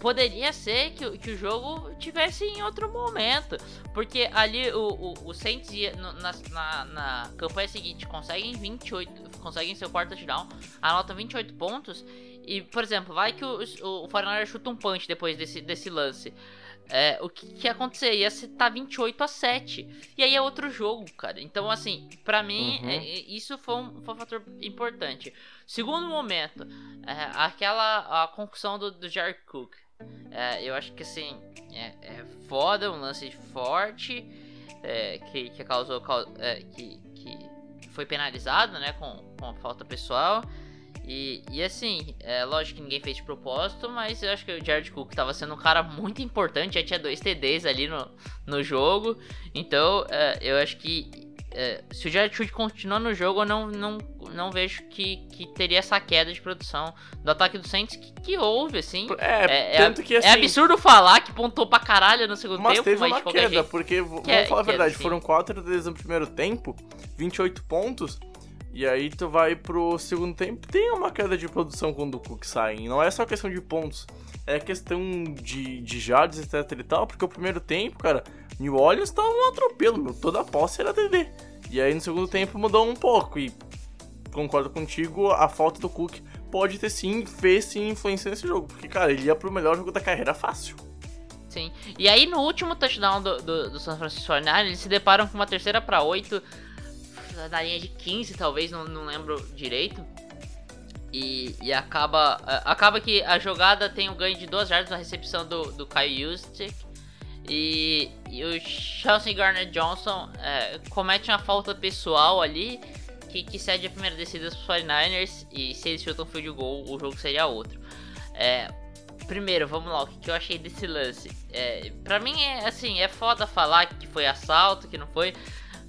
S3: poderia ser que, que o jogo tivesse em outro momento. Porque ali o, o, o Saints ia, na, na, na, campanha seguinte conseguem 28, conseguem seu quarto touchdown, anota 28 pontos. E, por exemplo, vai que o, o, o Foreigner chuta um punch depois desse, desse lance. É, o que, que acontecer? Ia estar tá 28 a 7. E aí é outro jogo, cara. Então, assim, para mim, uhum. é, isso foi um, foi um fator importante. Segundo momento, é, aquela a concussão do, do Jared Cook. É, eu acho que assim, é, é foda, um lance forte é, que, que causou. É, que, que foi penalizado né, com, com a falta pessoal. E, e assim, é lógico que ninguém fez de propósito, mas eu acho que o Jared Cook estava sendo um cara muito importante, já tinha dois TDs ali no, no jogo. Então, é, eu acho que é, se o Jared Cook continuar no jogo, eu não, não, não vejo que, que teria essa queda de produção do ataque do Saints que, que houve, assim.
S2: É, é, é tanto que é assim.
S3: É absurdo falar que pontou pra caralho no segundo
S2: mas
S3: tempo,
S2: teve
S3: mas
S2: uma queda, jeito, porque, vamos falar a verdade, foram 4 deles no primeiro tempo, 28 pontos. E aí tu vai pro segundo tempo, tem uma queda de produção quando o Cook sai. Não é só questão de pontos, é questão de, de jardas, etc e tal, porque o primeiro tempo, cara, New Orleans tava um atropelo, meu. Toda a posse era DD. E aí no segundo tempo mudou um pouco. E concordo contigo, a falta do Cook pode ter sim, fez sim influência nesse jogo. Porque, cara, ele ia pro melhor jogo da carreira fácil.
S3: Sim. E aí no último touchdown do, do, do San Francisco 49ers, eles se deparam com uma terceira para 8, da linha de 15 talvez, não, não lembro direito. E, e acaba acaba que a jogada tem um ganho de 2 jardas na recepção do, do Kyle Juszczyk. E, e o Chelsea Garner Johnson é, comete uma falta pessoal ali que, que cede a primeira descida para os 49ers. E se eles chutam field goal, o jogo seria outro. É, primeiro, vamos lá, o que eu achei desse lance? É, pra mim é assim, é foda falar que foi assalto, que não foi.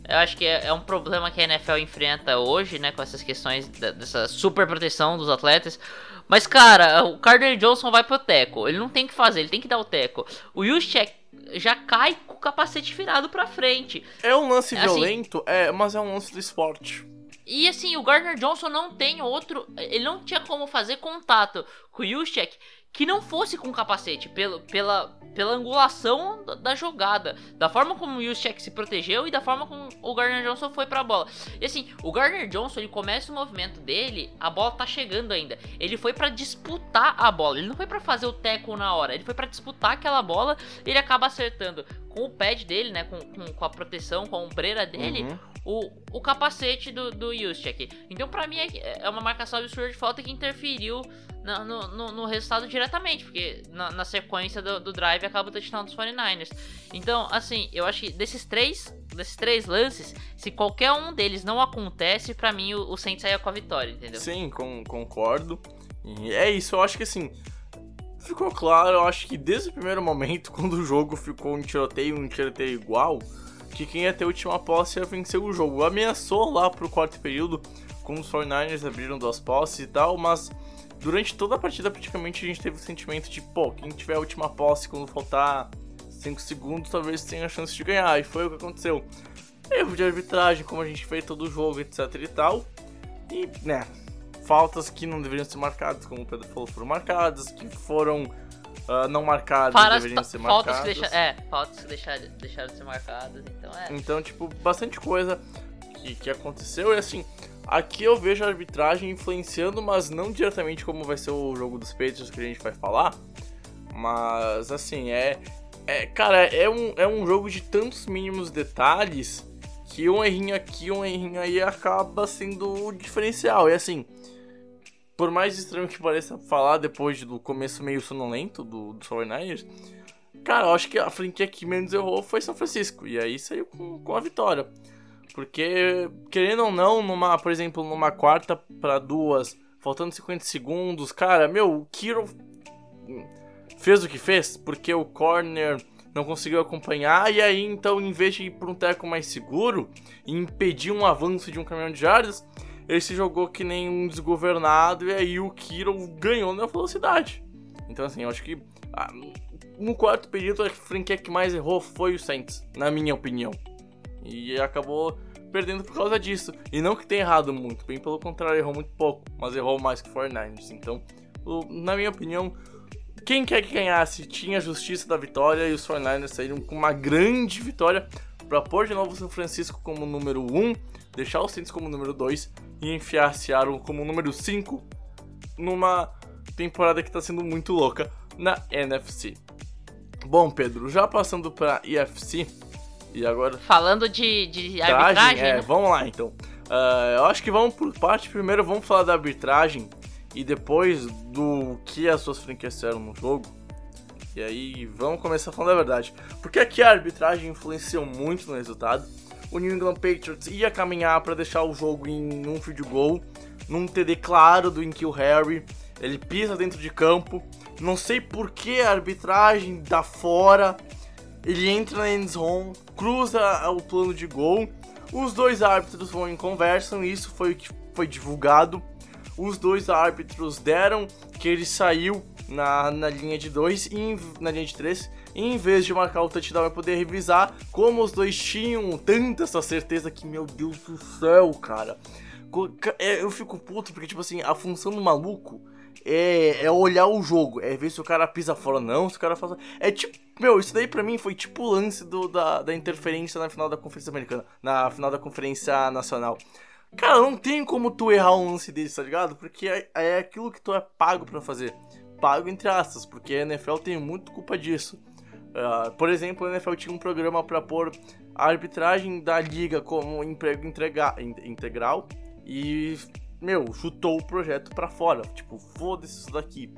S3: Eu acho que é, é um problema que a NFL enfrenta hoje, né? Com essas questões da, dessa super proteção dos atletas. Mas, cara, o Carter Johnson vai pro teco. Ele não tem que fazer, ele tem que dar o teco. O Juszczyk já cai com o capacete virado pra frente.
S2: É um lance assim, violento, é, mas é um lance do esporte.
S3: E assim, o Gardner Johnson não tem outro. Ele não tinha como fazer contato com o Juszczyk que não fosse com capacete, pelo, pela, pela angulação da, da, jogada, da forma como o Juszczyk se protegeu e da forma como o Gardner Johnson foi pra bola. E assim, o Gardner Johnson, ele começa o movimento dele, a bola tá chegando ainda. Ele foi para disputar a bola, ele não foi para fazer o tackle na hora, ele foi para disputar aquela bola, ele acaba acertando com o pad dele, né, com, com, com a proteção, com a ombreira dele, uhum. O, o capacete do, do Juszczyk. Então, para mim, é, é uma marcação absurda de falta que interferiu no, no, no, resultado diretamente, porque na, na sequência do, do, drive acaba o touchdown dos 49ers. Então, assim, eu acho que desses três, desses três lances, se qualquer um deles não acontece, para mim o, o Saints saia com a vitória, entendeu?
S2: Sim, com, concordo. E é isso, eu acho que assim, ficou claro, eu acho que desde o primeiro momento, quando o jogo ficou um tiroteio, um tiroteio igual, que quem ia ter a última posse ia vencer o jogo. Ameaçou lá pro quarto período, com os 49ers abriram duas posses e tal, mas durante toda a partida, praticamente, a gente teve o sentimento de, pô, quem tiver a última posse quando faltar 5 segundos, talvez tenha a chance de ganhar. E foi o que aconteceu. Erro de arbitragem, como a gente fez todo o jogo, etc e tal. E, né, faltas que não deveriam ser marcadas, como o Pedro falou, foram marcadas, que foram uh, não marcadas, Para deveriam ser marcadas.
S3: Que deixa, é, faltas que deixaram, deixaram de ser marcadas, então é.
S2: Então, tipo, bastante coisa que, que aconteceu e assim, Aqui eu vejo a arbitragem influenciando, mas não diretamente como vai ser o jogo dos Patriots que a gente vai falar. Mas assim, é. é cara, é um, é um jogo de tantos mínimos detalhes que um errinho aqui, um errinho aí acaba sendo o diferencial. E assim, por mais estranho que pareça falar depois do começo meio sonolento do, do 49ers, cara, eu acho que a franquia que menos errou foi São Francisco. E aí saiu com, com a vitória. Porque, querendo ou não, numa, por exemplo, numa quarta para duas, faltando 50 segundos, cara, meu, o Kiro fez o que fez, porque o corner não conseguiu acompanhar, e aí então, em vez de ir para um teco mais seguro e impedir um avanço de um caminhão de jardas, ele se jogou que nem um desgovernado, e aí o Kiro ganhou na velocidade. Então, assim, eu acho que ah, no quarto período a franquia que mais errou foi o Saints, na minha opinião. E acabou perdendo por causa disso. E não que tenha errado muito, bem pelo contrário, errou muito pouco, mas errou mais que o 49ers. Então, na minha opinião, quem quer que ganhasse tinha a justiça da vitória e os 49ers saíram com uma grande vitória para pôr de novo o São Francisco como número 1, deixar o Saints como número 2 e enfiar Seattle como número 5 numa temporada que está sendo muito louca na NFC. Bom, Pedro, já passando para IFC, e agora.
S3: Falando de, de arbitragem.
S2: É, né? vamos lá então. Uh, eu acho que vamos por parte. Primeiro vamos falar da arbitragem e depois do que as suas franquias fizeram no jogo. E aí vamos começar falando a verdade. Porque aqui a arbitragem influenciou muito no resultado. O New England Patriots ia caminhar para deixar o jogo em um field goal, num TD claro do Inkil Harry. Ele pisa dentro de campo. Não sei por que a arbitragem dá fora ele entra na end zone, cruza o plano de gol. Os dois árbitros vão em conversam, isso foi o que foi divulgado. Os dois árbitros deram que ele saiu na, na linha de 2 e na linha de 3. Em vez de marcar o touchdown vai poder revisar, como os dois tinham tanta essa certeza que, meu Deus do céu, cara. É, eu fico puto porque, tipo assim, a função do maluco é, é olhar o jogo, é ver se o cara pisa fora não, se o cara faz. É tipo, meu, isso daí pra mim foi tipo o lance do, da, da interferência na final da Conferência Americana, na final da Conferência Nacional. Cara, não tem como tu errar um lance desse, tá ligado? Porque é, é aquilo que tu é pago para fazer. Pago entre aspas, porque a NFL tem muito culpa disso. Ah, por exemplo, a NFL tinha um programa para pôr a arbitragem da liga como emprego entrega- in- integral e, meu, chutou o projeto pra fora. Tipo, foda-se isso daqui.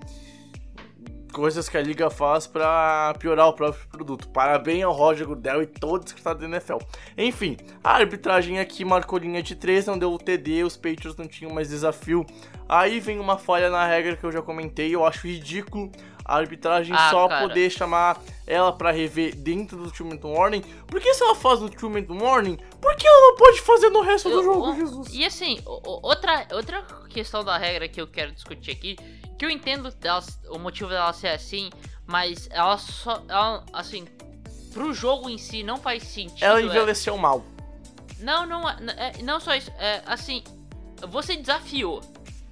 S2: Coisas que a liga faz pra piorar o próprio produto. Parabéns ao Roger Goodell e todo o secretário da NFL. Enfim, a arbitragem aqui marcou linha de 3, não deu o TD, os Patriots não tinham mais desafio. Aí vem uma falha na regra que eu já comentei, eu acho ridículo a arbitragem
S3: Ah,
S2: só
S3: cara.
S2: poder chamar ela pra rever dentro do Two Minute Warning. Por que se ela faz no Two Minute Warning, por que ela não pode fazer no resto do
S3: Eu-
S2: jogo,
S3: o-
S2: Jesus?
S3: E assim, outra, outra questão da regra que eu quero discutir aqui, que eu entendo delas- o motivo dela ser assim, mas ela só. Ela, assim, pro jogo em si não faz sentido.
S2: Ela
S3: é-
S2: envelheceu mal.
S3: Não, não, é- é- não só isso. É, assim, você desafiou.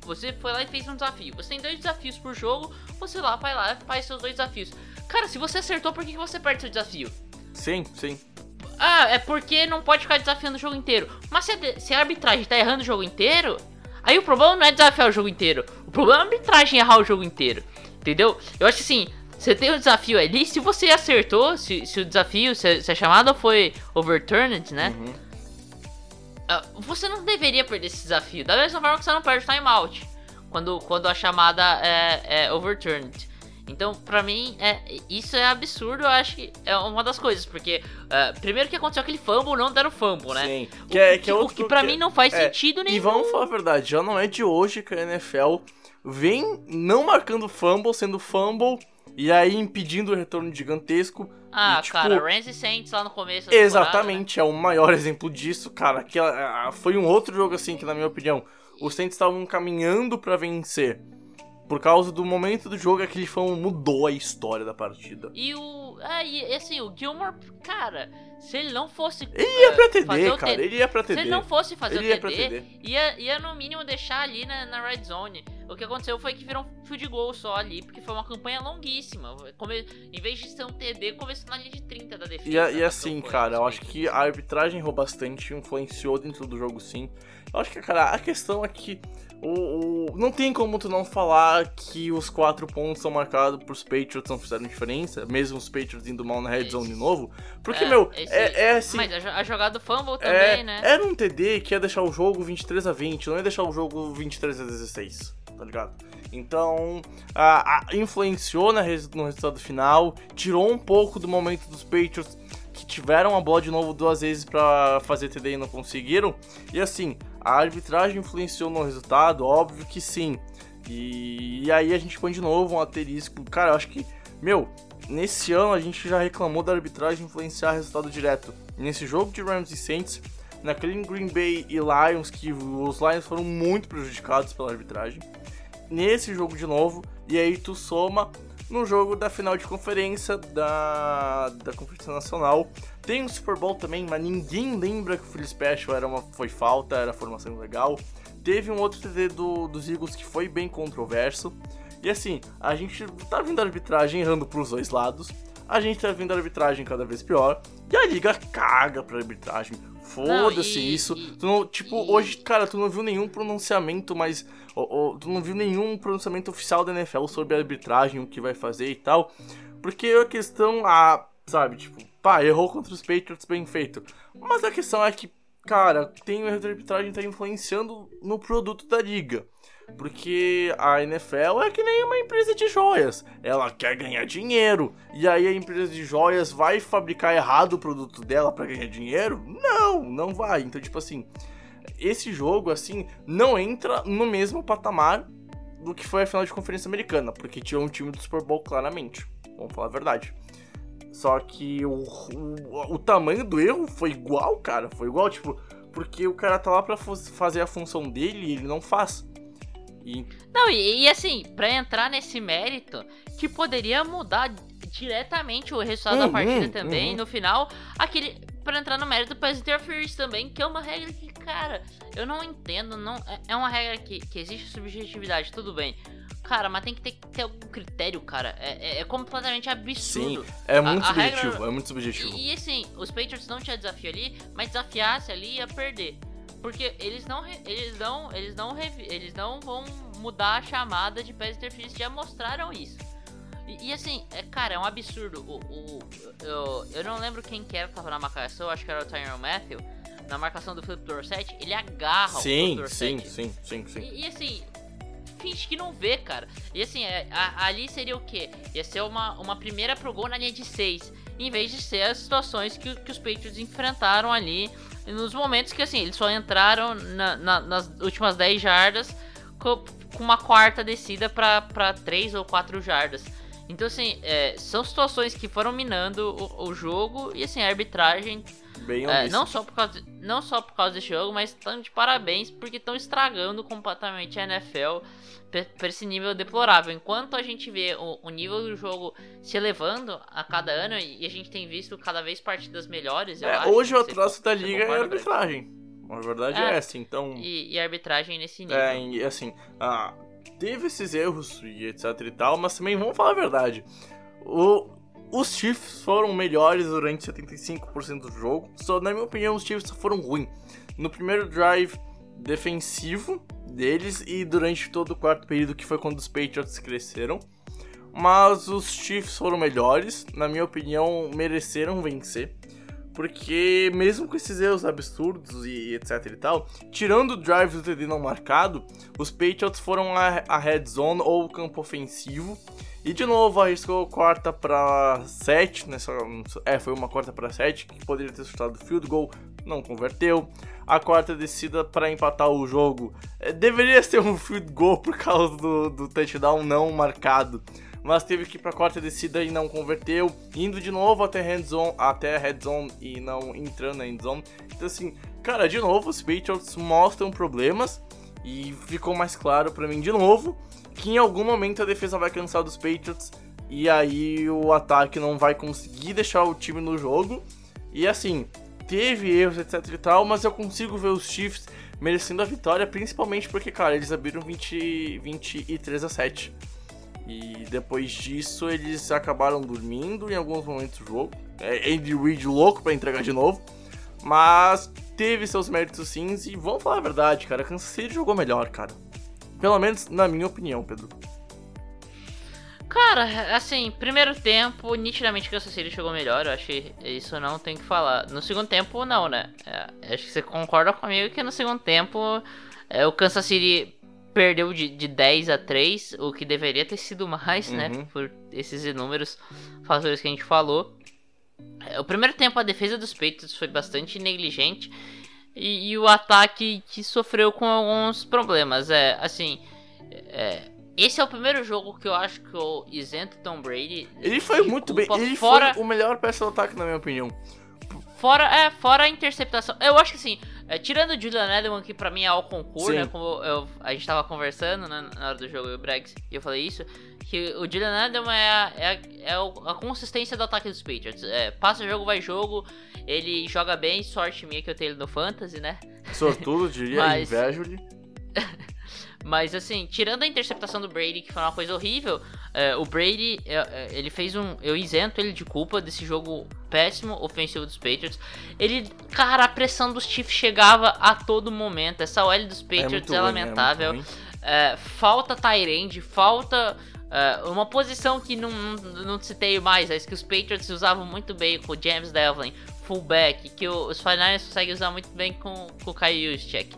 S3: Você foi lá e fez um desafio. Você tem dois desafios por jogo. Você lá vai lá e faz seus dois desafios. Cara, se você acertou, por que você perde seu desafio?
S2: Sim, sim.
S3: Ah, é porque não pode ficar desafiando o jogo inteiro. Mas se a, de- se a arbitragem tá errando o jogo inteiro, aí o problema não é desafiar o jogo inteiro. O problema é a arbitragem errar o jogo inteiro. Entendeu? Eu acho que assim, você tem um desafio ali, se você acertou, se, se o desafio, se a, se a chamada foi overturned, né?
S2: Uhum.
S3: ah, você não deveria perder esse desafio. Da mesma forma que você não perde o timeout. Quando, quando a chamada é, é overturned. Então, pra mim, é, isso é absurdo. Eu acho que é uma das coisas. Porque, ah, primeiro que aconteceu aquele fumble, não deram fumble, né?
S2: Sim.
S3: O
S2: Que é,
S3: que,
S2: que é
S3: o
S2: outro
S3: que pra
S2: que-
S3: mim não faz
S2: é,
S3: sentido nenhum.
S2: E vamos falar a verdade, já não é de hoje que a NFL vem não marcando fumble, sendo fumble, e aí impedindo o retorno gigantesco.
S3: Ah,
S2: e, tipo,
S3: cara, Ramsey Saints lá no começo
S2: Exatamente, é o maior exemplo disso, cara. Aquela, ah, foi um outro jogo assim que, na minha opinião, os Saints estavam caminhando pra vencer. Por causa do momento do jogo, aquele fumble mudou a história da partida.
S3: E o. É, e assim, o Gilmore, cara, se ele não fosse.
S2: Ele ia pra
S3: fazer
S2: TD,
S3: o
S2: cara, ele ia pra
S3: Se
S2: TD.
S3: ele não fosse fazer
S2: Ele
S3: o
S2: ia pra
S3: TD,
S2: TD.
S3: ia, ia no mínimo deixar ali na, na red zone. O que aconteceu foi que virou um field goal só ali, porque foi uma campanha longuíssima. Come, em vez de ser um TD, começou na linha de 30 da defesa.
S2: E, a- e
S3: da
S2: assim,
S3: campanha,
S2: cara, eu acho que a arbitragem errou bastante, influenciou dentro do jogo sim. Eu acho que, cara, a questão é que o, o- não tem como tu não falar que os quatro pontos são marcados pros Patriots não fizeram diferença, mesmo os Patriots indo mal na red zone de novo. Porque,
S3: É,
S2: meu,
S3: esse-
S2: é, é assim.
S3: Mas a jogada do fumble
S2: É,
S3: também, né?
S2: Era um TD que ia deixar o jogo 23 a 20, não ia deixar o jogo 23 a 16, tá ligado? Então, a, a- influenciou na no resultado final, tirou um pouco do momento dos Patriots que tiveram a bola de novo duas vezes pra fazer TD e não conseguiram. E assim, a arbitragem influenciou no resultado, óbvio que sim. E, e aí a gente põe de novo um asterisco. Cara, eu acho que, meu, nesse ano a gente já reclamou da arbitragem influenciar resultado direto. Nesse jogo de Rams e Saints, naquele Green Bay e Lions, que os Lions foram muito prejudicados pela arbitragem. Nesse jogo de novo, e aí tu soma no jogo da final de conferência da, da Conferência Nacional. Tem o Super Bowl também, mas ninguém lembra que o Philly Special era uma, foi falta, era formação legal. Teve um outro TD do, dos Eagles que foi bem controverso. E assim, a gente tá vendo a arbitragem errando pros dois lados. A gente tá vendo a arbitragem cada vez pior. E a liga caga pra arbitragem. Foda-se isso.
S3: e-
S2: Tu não, tipo,
S3: e-
S2: hoje, cara, tu não viu nenhum pronunciamento, mas. ó, ó, tu não viu nenhum pronunciamento oficial da NFL sobre a arbitragem, o que vai fazer e tal. Porque a questão, ah, sabe, tipo, pá, errou contra os Patriots, bem feito. Mas a questão é que, cara, tem o erro de arbitragem tá influenciando no produto da liga. Porque a NFL é que nem uma empresa de joias. Ela quer ganhar dinheiro. E aí a empresa de joias vai fabricar errado o produto dela pra ganhar dinheiro? Não, não vai. Então, tipo assim, esse jogo, assim, não entra no mesmo patamar do que foi a final de conferência americana. Porque tinha um time do Super Bowl claramente. Vamos falar a verdade. Só que o, o, o tamanho do erro foi igual, cara. Foi igual, tipo, porque o cara tá lá pra fazer a função dele e ele não faz. E
S3: Não, e, e assim, pra entrar nesse mérito, que poderia mudar diretamente o resultado da
S2: Uhum,
S3: partida também,
S2: uhum.
S3: no final, aquele. Pra entrar no mérito do pass interference também, que é uma regra que, cara, eu não entendo, não. É, é uma regra que, que existe subjetividade, tudo bem. Cara, mas tem que ter, ter algum critério, cara. É, é- é completamente
S2: sim,
S3: absurdo.
S2: é muito
S3: a regra-
S2: subjetivo, é muito subjetivo.
S3: E, e assim, os Patriots não tinham desafio ali, mas desafiasse ali ia perder. Porque eles não eles não eles não eles não vão mudar a chamada de pass interference, já mostraram isso. E, e assim, é, cara, é um absurdo. O, o, eu, eu não lembro quem que era que tava na marcação, acho que era o Tyron Matthew. Na marcação do Philip Dorsett, ele agarra o
S2: Sim,
S3: Philip
S2: sim,
S3: Dorsett.
S2: sim, sim, sim.
S3: E, e assim, finge que não vê, cara. E assim, é, a- ali seria o quê? Ia ser uma, uma primeira pro gol na linha de 6. Em vez de ser as situações que, que os Patriots enfrentaram ali. Nos momentos que assim, eles só entraram na- na- nas últimas 10 jardas co- com, uma quarta descida pra 3 ou 4 jardas. Então, assim, é, são situações que foram minando o, o jogo e assim, a arbitragem é, não, só por causa, não só por causa desse jogo, mas estão de parabéns porque estão estragando completamente a NFL para esse nível deplorável. Enquanto a gente vê o, o nível do jogo se elevando a cada ano e a gente tem visto cada vez partidas melhores.
S2: É,
S3: acho,
S2: hoje o
S3: se
S2: da liga é a arbitragem. A verdade é,
S3: É.
S2: essa, então.
S3: E, e arbitragem nesse nível.
S2: É, e assim, ah, teve esses erros e etc e tal, mas também vamos falar a verdade. O, os Chiefs foram melhores durante 75% do jogo, só na minha opinião os Chiefs foram ruins. No primeiro drive defensivo deles e durante todo o quarto período, que foi quando os Patriots cresceram. Mas os Chiefs foram melhores, na minha opinião, mereceram vencer. Porque mesmo com esses erros absurdos e etc e tal, tirando o drive do TD não marcado, os Patriots foram a, a red zone ou o campo ofensivo. E de novo arriscou quarta para 7, nessa, é, foi uma quarta para 7, que poderia ter chutado field goal, não converteu. A quarta descida para empatar o jogo é, deveria ser um field goal por causa do, do touchdown não marcado mas teve que ir pra quarta descida e não converteu, indo de novo até a zone, até a red zone e não entrando na end zone. Então assim, cara, de novo os Patriots mostram problemas e ficou mais claro pra mim de novo que em algum momento a defesa vai cansar dos Patriots e aí o ataque não vai conseguir deixar o time no jogo. E assim, teve erros, etc e tal, mas eu consigo ver os Chiefs merecendo a vitória, principalmente porque, cara, eles abriram 20, 23 a 7. E depois disso eles acabaram dormindo em alguns momentos do jogo. É Andy Reid louco pra entregar de novo. Mas teve seus méritos sim. E vamos falar a verdade, cara. Kansas City jogou melhor, cara. Pelo menos na minha opinião, Pedro.
S3: Cara, assim, primeiro tempo, nitidamente o Kansas City chegou melhor, eu acho que isso não tem que falar. No segundo tempo, não, né? É, acho que você concorda comigo que no segundo tempo é, o Kansas City perdeu de, de 10 a 3, o que deveria ter sido mais, né?
S2: Uhum.
S3: Por esses inúmeros fatores que a gente falou. É, O primeiro tempo a defesa dos Patriots foi bastante negligente e, e o ataque que sofreu com alguns problemas. É, assim, é, esse é o primeiro jogo que eu acho que eu isento Tom Brady.
S2: Ele foi muito bem. Ele
S3: fora,
S2: foi o melhor peça do ataque, na minha opinião.
S3: fora, é, fora a interceptação. Eu acho que assim, é, tirando o Julian Edelman, que pra mim é o concurso, né? Como eu- a gente tava conversando né, na hora do jogo, eu e o Bregs, e eu falei isso. Que o Julian Edelman é, a, é, a, é a consistência do ataque dos Patriots. É, passa jogo, vai jogo, ele joga bem, sorte minha que eu tenho ele no Fantasy, né?
S2: Sortudo, diria.
S3: Mas-
S2: Invejo-lhe.
S3: Mas assim, tirando a interceptação do Brady, que foi uma coisa horrível, é, o Brady, é, é, ele fez um. Eu isento ele de culpa desse jogo péssimo ofensivo dos Patriots. Ele, cara, a pressão dos Chiefs chegava a todo momento. Essa OL dos Patriots
S2: muito
S3: é,
S2: ruim,
S3: lamentável.
S2: ruim.
S3: É, falta Tyrande, falta é, uma posição que não, não, não citei mais, mas que os Patriots usavam muito bem com o James Devlin, fullback, que o- os 49ers conseguem usar muito bem com, com o Kyle Juszczyk.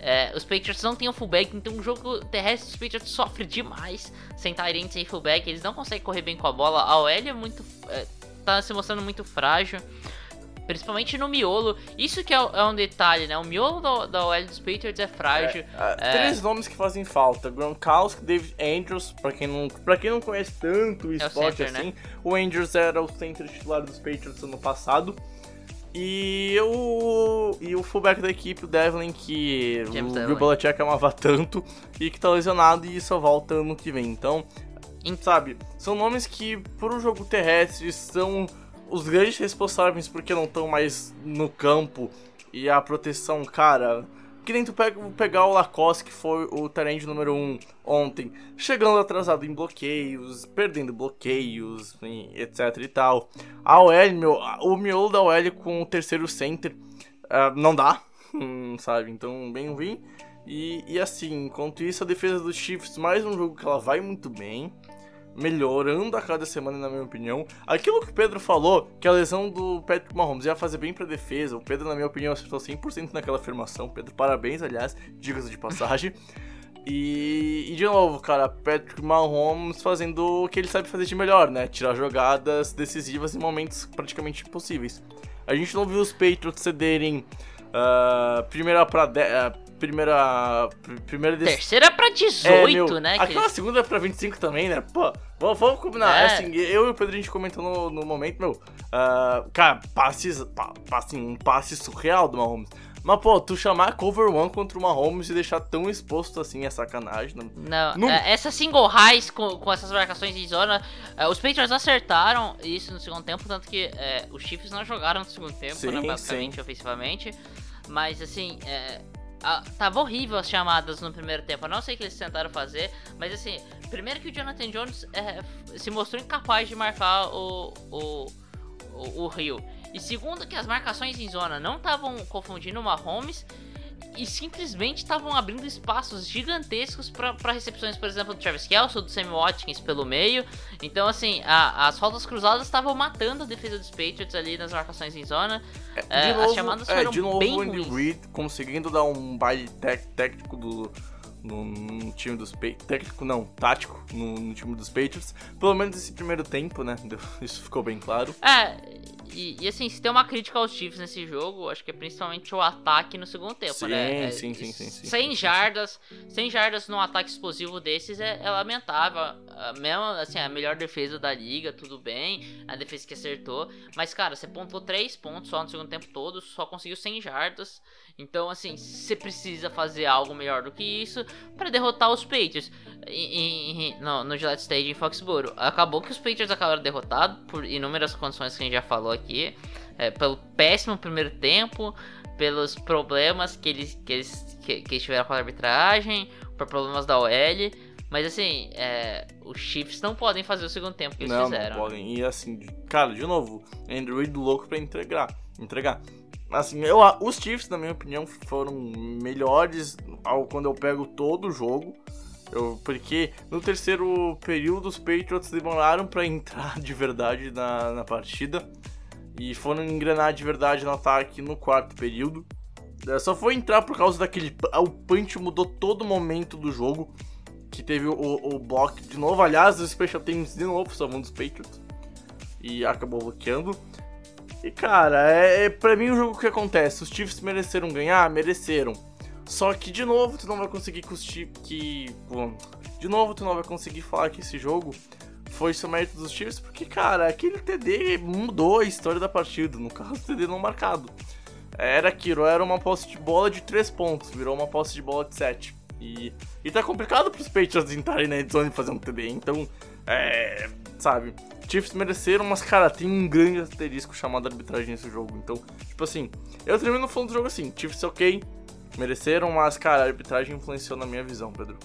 S3: É, os Patriots não têm um fullback, então o jogo terrestre dos Patriots sofre demais sem Tyrande, sem fullback, eles não conseguem correr bem com a bola. A OL é muito. É, tá se mostrando muito frágil. Principalmente no miolo. Isso que é, é um detalhe, né? O miolo da, da OL dos Patriots é frágil.
S2: Ah,
S3: É.
S2: Três nomes que fazem falta: Gronkowski, David Andrews. Pra quem não, pra quem não conhece tanto o
S3: É o
S2: esporte
S3: center,
S2: assim, o Andrews era o centro titular dos Patriots ano passado. E o, e o fullback da equipe, o Devlin, que
S3: James
S2: o
S3: Devlin.
S2: Bill Belichick amava tanto e que tá lesionado e só volta ano que vem. Então,
S3: Em-
S2: sabe, são nomes que, por um jogo terrestre, são os grandes responsáveis porque não estão mais no campo e a proteção, cara. Que nem tu pega, pegar o Lacoste, que foi o Tyrande número 1 um ontem, chegando atrasado em bloqueios, perdendo bloqueios, etc e tal. A OL, meu, o miolo da OL com o terceiro center ah, não dá, hum, sabe? Então, bem ruim. E, e assim, enquanto isso, a defesa dos Chiefs, mais um jogo que ela vai muito bem. Melhorando a cada semana, na minha opinião. Aquilo que o Pedro falou, que a lesão do Patrick Mahomes ia fazer bem pra defesa, o Pedro, na minha opinião, acertou 100% naquela afirmação. Pedro, parabéns, aliás, dicas de passagem. E, e, de novo, cara, Patrick Mahomes fazendo o que ele sabe fazer de melhor, né? Tirar jogadas decisivas em momentos praticamente impossíveis. A gente não viu os Patriots cederem uh, primeira pra de, uh, primeira primeira
S3: desse... terceira pra 18, é, meu, né?
S2: Aquela que... segunda pra 25 também, né? Pô, vamos, vamos combinar. É. Assim, eu e o Pedro a gente comentou no, no momento, meu, uh, cara, passes, pa, passe, um passe surreal do Mahomes. Mas, pô, tu chamar cover one contra o Mahomes e deixar tão exposto assim é sacanagem.
S3: Não, não, não... É, essa single highs com, com essas marcações de zona, é, os Patriots acertaram isso no segundo tempo, tanto que é, os Chiefs não jogaram no segundo tempo, sim, né, basicamente, sim. ofensivamente. Mas, assim, é, a, tava horrível as chamadas no primeiro tempo. Eu não sei o que eles tentaram fazer, mas, assim, primeiro que o Jonathan Jones é, se mostrou incapaz de marcar o, o, o Rio. E segundo, que as marcações em zona não estavam confundindo o Mahomes e simplesmente estavam abrindo espaços gigantescos para recepções, por exemplo, do Travis Kelce ou do Sammy Watkins pelo meio. Então, assim, a, as faltas cruzadas estavam matando a defesa dos Patriots ali nas marcações em zona.
S2: É, novo, as chamadas é, foram de novo, bem o Andy Reid conseguindo dar um baile técnico do, no, no, time dos Patriots. Técnico não, tático no, no, time dos Patriots. Pelo menos esse primeiro tempo, né? Isso ficou bem claro.
S3: É, e, e, assim, se tem uma crítica aos Chiefs nesse jogo, acho que é principalmente o ataque no segundo tempo,
S2: sim,
S3: né?
S2: É, sim, sim, sim, sim.
S3: 100 jardas, 100 jardas num ataque explosivo desses é, é lamentável. Mesmo, assim, a melhor defesa da liga, tudo bem, a defesa que acertou. Mas, cara, você pontuou 3 pontos só no segundo tempo todo, só conseguiu 100 jardas. Então, assim, você precisa fazer algo melhor do que isso para derrotar os Patriots no, no Gillette Stadium em Foxborough. Acabou que os Patriots acabaram derrotados por inúmeras condições que a gente já falou aqui. É, pelo péssimo primeiro tempo, pelos problemas que eles, que eles, que, que eles tiveram com a arbitragem, por problemas da OL. Mas assim, é, os Chiefs não podem fazer o segundo tempo que eles
S2: não,
S3: fizeram.
S2: Não, podem. E assim, cara, de novo, Andrew Reid louco pra entregar. entregar. Assim, eu, os Chiefs, na minha opinião, foram melhores ao, quando eu pego todo o jogo. Eu, porque no terceiro período os Patriots demoraram para entrar de verdade na, na partida. E foram engrenar de verdade no ataque no quarto período. É, só foi entrar por causa daquele. O punch mudou todo o momento do jogo. Que teve o, o block de novo. Aliás, os Special Teams de novo salvando dos Patriots. E acabou bloqueando. E cara, é, é para mim o jogo que acontece. Os Chiefs mereceram ganhar, mereceram. Só que de novo tu não vai conseguir com os Chiefs que, bom, de novo tu não vai conseguir falar que esse jogo foi só mérito dos Chiefs, porque cara, aquele TD mudou a história da partida, no caso TD não marcado. Era aquilo, era uma posse de bola de 3 pontos, virou uma posse de bola de 7. E, e tá complicado pros Patriots entrarem na zone e fazer um TD, então, é, sabe, Chiefs mereceram, mas, cara, tem um grande asterisco chamado arbitragem nesse jogo. Então, tipo assim, eu termino falando do jogo assim: Chiefs ok, mereceram, mas, cara, a arbitragem influenciou na minha visão, Pedro.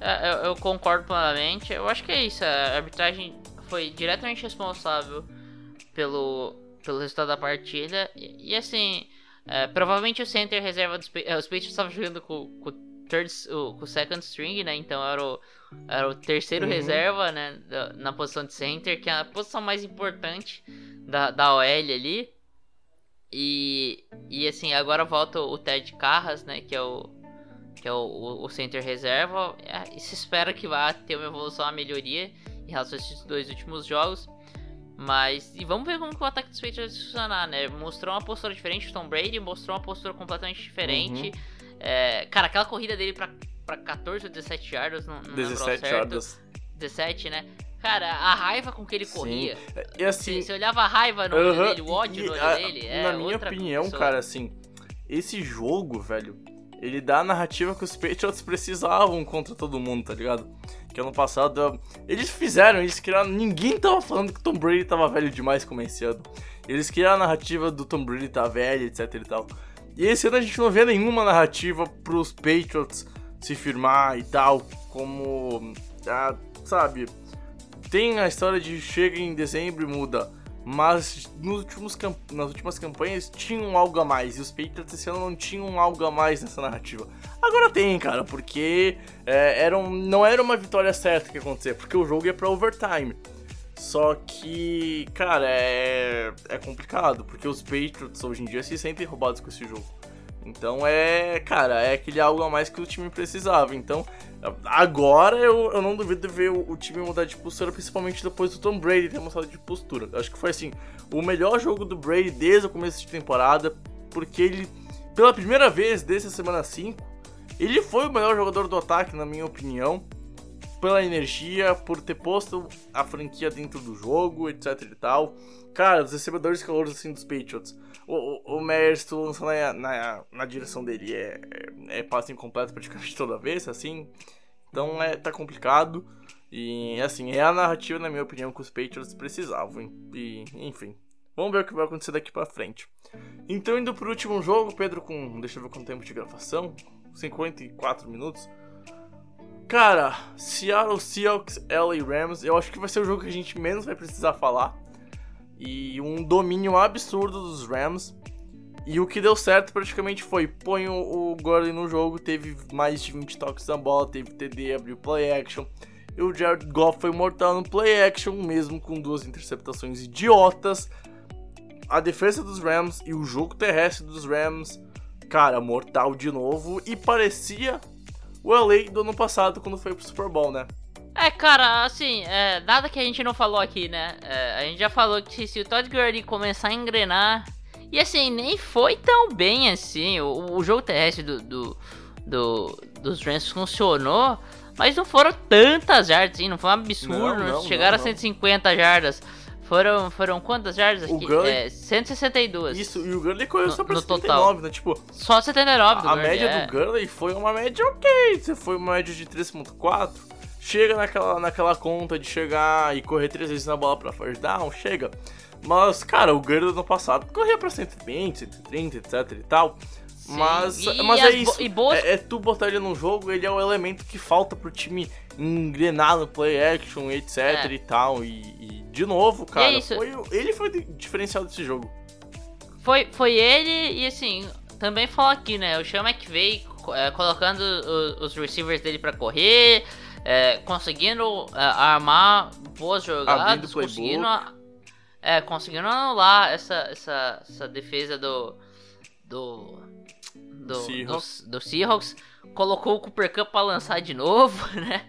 S3: É, eu, eu, concordo plenamente. Eu acho que é isso. A arbitragem foi diretamente responsável pelo, pelo resultado da partida. E, e assim, é, provavelmente o center reserva dos é, Os Patriots estavam jogando com, com, third, o, com o second string, né? Então era o era o terceiro uhum. reserva, né? Na posição de center, que é a posição mais importante da, da OL ali. E, e assim, agora volta o Ted Carras, né? Que é o, que é o, o center reserva. É, e se espera que vá ter uma evolução, uma melhoria em relação a esses dois últimos jogos. Mas, e vamos ver como que o ataque dos Patriots vai funcionar, né? Mostrou uma postura diferente, o Tom Brady mostrou uma postura completamente diferente. Uhum. É, cara, aquela corrida dele pra pra 14 ou 17 yardas, não, não 17 certo. yardas. 17, né? Cara, a raiva com que ele corria.
S2: E assim,
S3: você, olhava a raiva no uh -huh, olho dele, o ódio e, no olho a, dele. É
S2: na minha opinião, pessoa. cara, assim, esse jogo, velho, ele dá a narrativa que os Patriots precisavam contra todo mundo, tá ligado? Que ano passado eles fizeram, eles criaram. Ninguém tava falando que o Tom Brady tava velho demais como esse ano. Eles criaram a narrativa do Tom Brady tá velho, etc e tal. E esse ano a gente não vê nenhuma narrativa pros Patriots se firmar e tal, como, ah, sabe, tem a história de chega em dezembro e muda. Mas nos últimos nas últimas campanhas tinham algo a mais. E os Patriots esse ano não tinham algo a mais nessa narrativa. Agora tem, cara, porque é, era um, não era uma vitória certa que ia acontecer, porque o jogo ia pra overtime. Só que, cara, é, é complicado, porque os Patriots hoje em dia se sentem roubados com esse jogo. Então é, cara, é aquele algo a mais que o time precisava. Então, agora eu, eu não duvido de ver o, o, time mudar de postura, principalmente depois do Tom Brady ter mostrado de postura. Acho que foi assim, o melhor jogo do Brady desde o começo de temporada, porque ele, pela primeira vez desde a semana 5, ele foi o melhor jogador do ataque, na minha opinião. Pela energia, por ter posto a franquia dentro do jogo, etc e tal. Cara, os recebedores calores assim dos Patriots o, o, Meyers, tu lança na, na, na, direção dele é, é, é incompleto praticamente toda vez, assim. Então é, tá complicado. E assim, é a narrativa, na minha opinião, que os Patriots precisavam. E, enfim. Vamos ver o que vai acontecer daqui pra frente. Então, indo pro último jogo, Pedro, com. Deixa eu ver quanto tempo de gravação. 54 minutos. Cara, Seattle Seahawks, LA Rams, eu acho que vai ser o jogo que a gente menos vai precisar falar e um domínio absurdo dos Rams. E o que deu certo praticamente foi: põe o, o Gordon no jogo, teve mais de 20 toques na bola, teve TD, abriu play action. E o Jared Goff foi mortal no play action, mesmo com duas interceptações idiotas. A defesa dos Rams e o jogo terrestre dos Rams, cara, mortal de novo. E parecia o LA do ano passado quando foi pro Super Bowl, né?
S3: É, cara, assim, é, nada que a gente não falou aqui, né? É, a gente já falou que se o Todd Gurley começar a engrenar. E assim, nem foi tão bem assim. O, o jogo terrestre do, do, do, dos Rams funcionou, mas não foram tantas jardas, assim, não foi um absurdo. Não, não, chegaram não, a 150 jardas. Foram, foram quantas jardas aqui? O Gurley... É, 162.
S2: Isso, e o Gurley correu só pra no 79, total. né? Tipo,
S3: só 79
S2: do A, a média é. do Gurley foi uma média ok. Você foi uma média de 3.4 chega naquela, naquela conta de chegar e correr três vezes na bola pra first down, chega. Mas, cara, o Gurley no passado corria pra 120, 130, etc e tal. Sim, mas, e mas é isso. Boas... É, é, tu botar ele no jogo, ele é o elemento que falta pro time engrenar no play action, etc é. e tal. E, e, de novo, cara, é foi, ele foi diferencial desse jogo.
S3: Foi, foi ele e assim, também falo aqui, né? O Sean McVay é, colocando os, os receivers dele para correr é, conseguindo é, armar boas jogadas, conseguindo, é, conseguindo anular essa, essa, essa defesa do do do Seahawks. Do, do Seahawks, colocou o Cooper Cup para lançar de novo, né?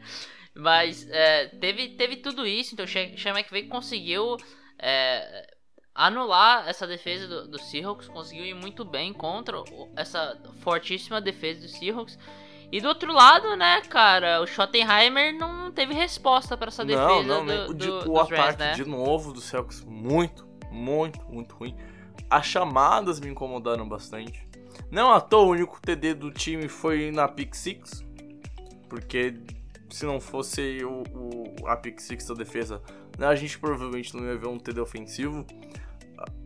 S3: Mas é, teve, teve tudo isso, então o Sean McVay conseguiu é, anular essa defesa do, do Seahawks, conseguiu ir muito bem contra essa fortíssima defesa do Seahawks. E do outro lado, né, cara, o Schottenheimer não teve resposta para essa defesa não, não, do, do,
S2: o ataque né? de novo do Celtics muito, muito, muito ruim. As chamadas me incomodaram bastante. Não à toa o único TD do time foi na pick six, porque se não fosse o, o a pick da defesa, né, a gente provavelmente não ia ver um TD ofensivo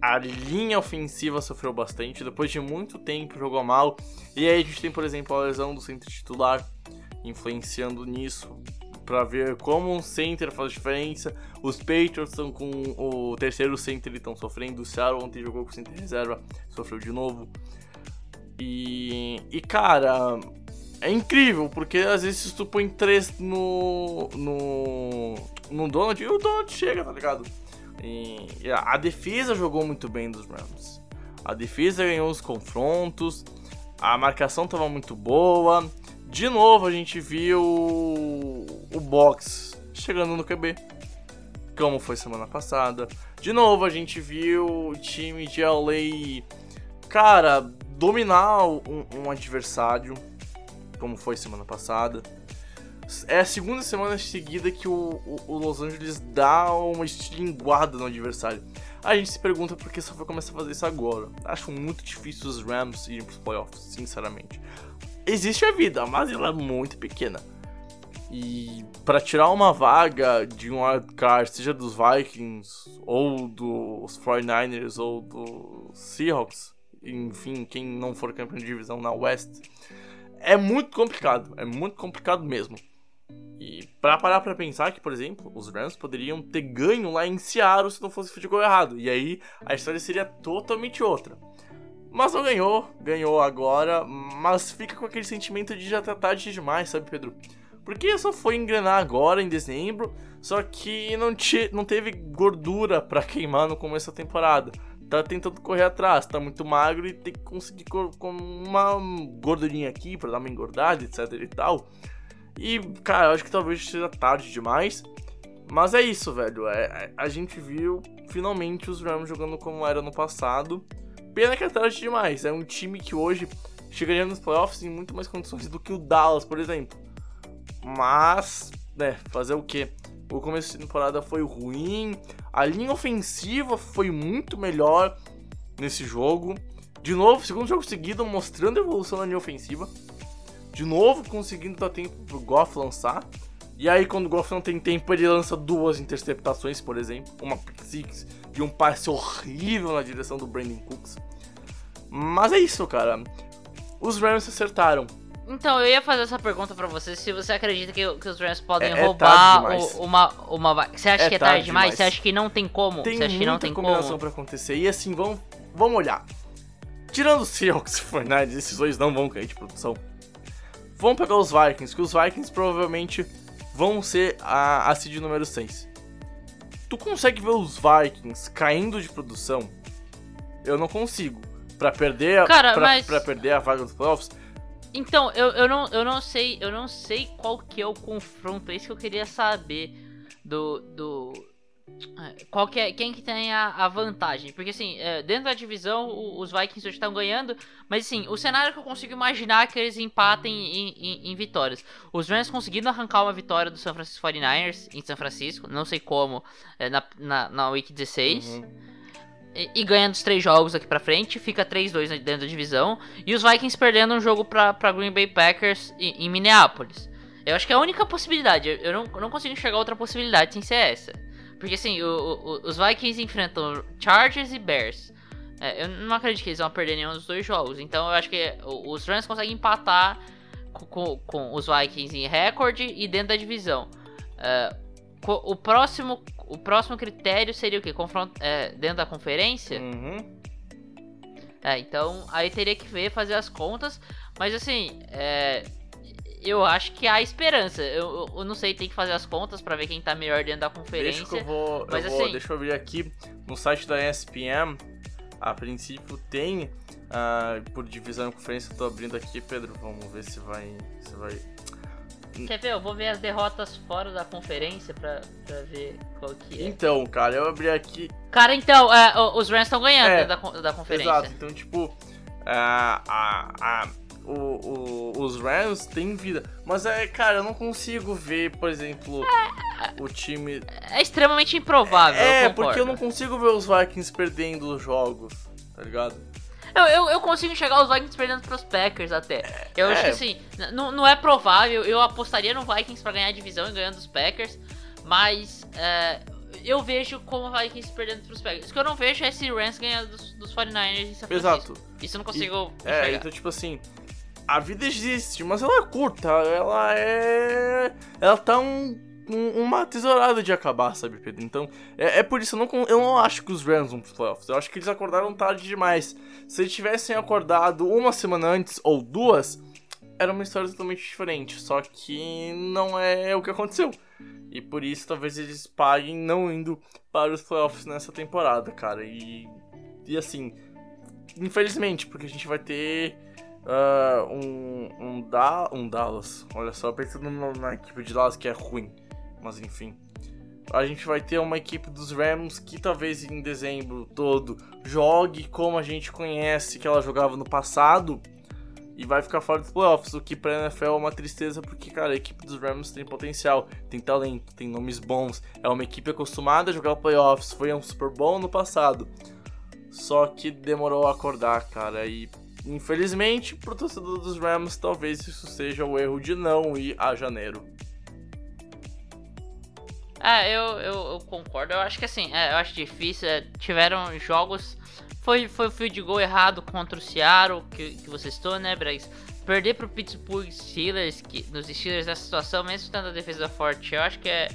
S2: a linha ofensiva sofreu bastante. Depois de muito tempo jogou mal. E aí a gente tem, por exemplo, a lesão do centro titular influenciando nisso. Pra ver como um center faz diferença. Os Patriots estão com o terceiro center e estão sofrendo. O Seattle ontem jogou com o center reserva, sofreu de novo. E, e cara, é incrível, porque às vezes tu põe três no, no, no Donald e o Donald chega, tá ligado? E a defesa jogou muito bem dos Rams. A defesa ganhou os confrontos, a marcação estava muito boa. De novo a gente viu o box chegando no QB, como foi semana passada. De novo a gente viu o time de LA, cara, dominar um, um adversário, como foi semana passada. É a segunda semana seguida que o, o, o Los Angeles dá uma estilinguada no adversário. A gente se pergunta por que só foi começar a fazer isso agora. Acho muito difícil os Rams irem pros playoffs, sinceramente. Existe a vida, mas ela é muito pequena. E para tirar uma vaga de um wildcard, seja dos Vikings, ou dos 49ers, ou dos Seahawks, enfim, quem não for campeão de divisão na West, é muito complicado. É muito complicado mesmo. E pra parar pra pensar que, por exemplo, os Rams poderiam ter ganho lá em Seattle se não fosse futebol errado. E aí a história seria totalmente outra. Mas não ganhou, ganhou agora, mas fica com aquele sentimento de já tá tarde demais, sabe, Pedro? Porque só foi engrenar agora em dezembro, só que não, te, não teve gordura para queimar no começo da temporada. Tá tentando correr atrás, tá muito magro e tem que conseguir com uma gordurinha aqui para dar uma engordada, etc e tal. E, cara, eu acho que talvez seja tarde demais. Mas é isso, velho. É, é, a gente viu finalmente os Rams jogando como era no passado. Pena que é tarde demais. É um time que hoje chegaria nos playoffs em muito mais condições do que o Dallas, por exemplo. Mas, né, fazer o quê? O começo de temporada foi ruim, a linha ofensiva foi muito melhor nesse jogo. De novo, segundo jogo seguido, mostrando evolução na linha ofensiva. De novo, conseguindo dar tempo pro Goff lançar. E aí, quando o Goff não tem tempo, ele lança duas interceptações, por exemplo. Uma pick six e um passe horrível na direção do Brandon Cooks. Mas é isso, cara. Os Rams acertaram.
S3: Então, eu ia fazer essa pergunta pra você, se você acredita que, que os Rams podem é, é roubar uma, uma... Você acha é que é tarde, demais? demais? Você acha que não tem como?
S2: Tem
S3: você acha
S2: que
S3: não tem
S2: combinação
S3: como?
S2: pra acontecer. E assim, vamos, vamos olhar. Tirando os Seahawks e Fortnite, esses dois não vão cair de produção. Vamos pegar os Vikings, que os Vikings provavelmente vão ser a, a seed número 6. Tu consegue ver os Vikings caindo de produção? Eu não consigo. Pra perder,
S3: Cara,
S2: pra,
S3: mas...
S2: pra perder a vaga dos playoffs,
S3: então, eu, eu, não, eu não sei, eu não sei qual que é o confronto, é isso que eu queria saber do. do é, qual que é, quem que tem a, a vantagem? Porque assim, é, dentro da divisão os Vikings hoje estão ganhando, mas assim, o cenário que eu consigo imaginar é que eles empatem em, em, em vitórias. Os Rams conseguindo arrancar uma vitória do San Francisco 49ers em São Francisco, não sei como, é, na, na, na Week 16. Uhum e, e ganhando os três jogos aqui pra frente, fica 3-2 dentro da divisão. E os Vikings perdendo um jogo pra, pra Green Bay Packers em, em Minneapolis. Eu acho que é a única possibilidade. Eu, não, não consigo enxergar outra possibilidade sem ser essa. Porque assim, o, o, os Vikings enfrentam Chargers e Bears. É, eu não acredito que eles vão perder nenhum dos dois jogos. Então eu acho que os Rams conseguem empatar com, com, com os Vikings em recorde e dentro da divisão. É, o próximo o próximo critério seria o quê? Confronto é, dentro da conferência?
S2: Uhum.
S3: É, então aí teria que ver, fazer as contas. Mas assim, é, eu acho que há esperança. Eu, eu, não sei, tem que fazer as contas para ver quem tá melhor dentro da conferência.
S2: Deixa eu vou, mas eu vou, assim, deixa eu abrir aqui no site da ESPN. A princípio tem uh, por divisão e conferência. Eu tô abrindo aqui, Pedro. Vamos ver se vai, se vai
S3: Quer ver? Eu vou ver as derrotas fora da conferência pra, pra ver qual que é.
S2: Então, cara, eu abri aqui.
S3: Cara, então, é, os Rams estão ganhando é, da, da conferência.
S2: Exato, então, tipo, a, a, a, o, o, os Rams têm vida. Mas, é, cara, eu não consigo ver, por exemplo, é, o time.
S3: É extremamente improvável.
S2: É, eu porque eu não consigo ver os Vikings perdendo os jogos, tá ligado?
S3: Eu, eu, eu, consigo enxergar os Vikings perdendo pros Packers até. Eu é. acho que assim, não, não é provável. Eu apostaria no Vikings para ganhar a divisão e ganhando os Packers. Mas é, eu vejo como o Vikings perdendo pros Packers. O que eu não vejo é esse Rams ganhando dos, dos 49ers em São. Exato. Isso eu não consigo
S2: e, É, então tipo assim, a vida existe, mas ela é curta. Ela é. Ela tá um um, uma tesourada de acabar, sabe, Pedro? Então, é, é por isso, eu não, eu não acho que os Rams vão pros playoffs. Eu acho que eles acordaram tarde demais. Se eles tivessem acordado uma semana antes ou duas, era uma história totalmente diferente. Só que não é o que aconteceu. E por isso, talvez eles paguem não indo para os playoffs nessa temporada, cara. E, e assim, infelizmente, porque a gente vai ter. Uh, um, um, da, um Dallas. Olha só, pensando na equipe de Dallas que é ruim mas enfim. A gente vai ter uma equipe dos Rams que talvez em dezembro todo jogue como a gente conhece que ela jogava no passado e vai ficar fora dos playoffs, o que pra NFL é uma tristeza porque, cara, a equipe dos Rams tem potencial, tem talento, tem nomes bons, é uma equipe acostumada a jogar playoffs, foi um Super Bowl no passado. Só que demorou a acordar, cara, e infelizmente pro torcedor dos Rams talvez isso seja o erro de não ir a janeiro.
S3: É, eu, eu, eu, concordo. Eu acho que assim, é, eu acho difícil. É, tiveram jogos foi, foi o field goal errado contra o Seattle, que, que você citou, né, Bregs? Perder pro Pittsburgh Steelers, que nos Steelers nessa situação, mesmo tendo a defesa forte, eu acho que é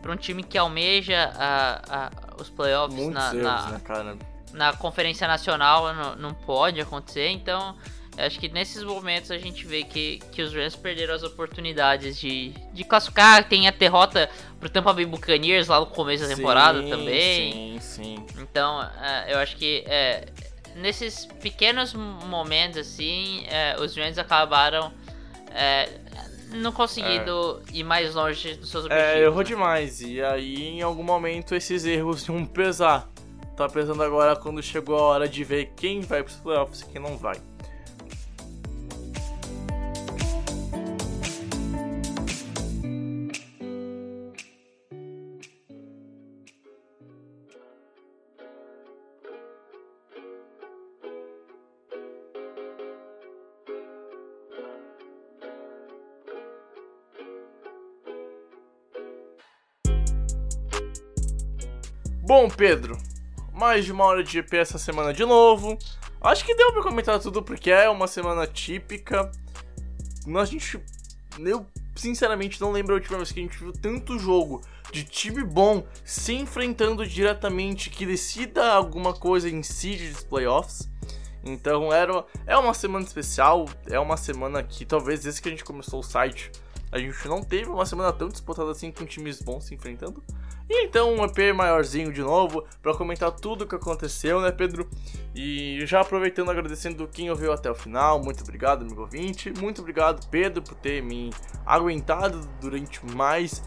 S3: para um time que almeja a, a, os playoffs na,
S2: erros,
S3: na,
S2: né,
S3: na Conferência Nacional, não, não pode acontecer, então acho que nesses momentos a gente vê que, que os Rams perderam as oportunidades de, de classificar. Tem a derrota pro Tampa Bay Buccaneers lá no começo da temporada
S2: Sim,
S3: também.
S2: Sim, sim.
S3: Então, é, eu acho que é, nesses pequenos momentos, assim, é, os Rams acabaram é, não conseguindo ir mais longe dos seus objetivos.
S2: É, errou
S3: né?
S2: demais. E aí, em algum momento, esses erros iam pesar. Tá pesando agora quando chegou a hora de ver quem vai pros playoffs e quem não vai. Bom, Pedro, mais de uma hora de GP essa semana de novo. Acho que deu pra comentar tudo porque é uma semana típica. A gente. Eu, sinceramente, não lembro a última vez que a gente viu tanto jogo de time bom se enfrentando diretamente que decida alguma coisa em si dos playoffs. Então era, é uma semana especial, é uma semana que talvez desde que a gente começou o site a gente não teve uma semana tão disputada assim com times bons se enfrentando. E então um EP maiorzinho de novo para comentar tudo o que aconteceu, né, Pedro? E já aproveitando agradecendo quem ouviu até o final, muito obrigado, amigo ouvinte. Muito obrigado, Pedro, por ter me aguentado durante mais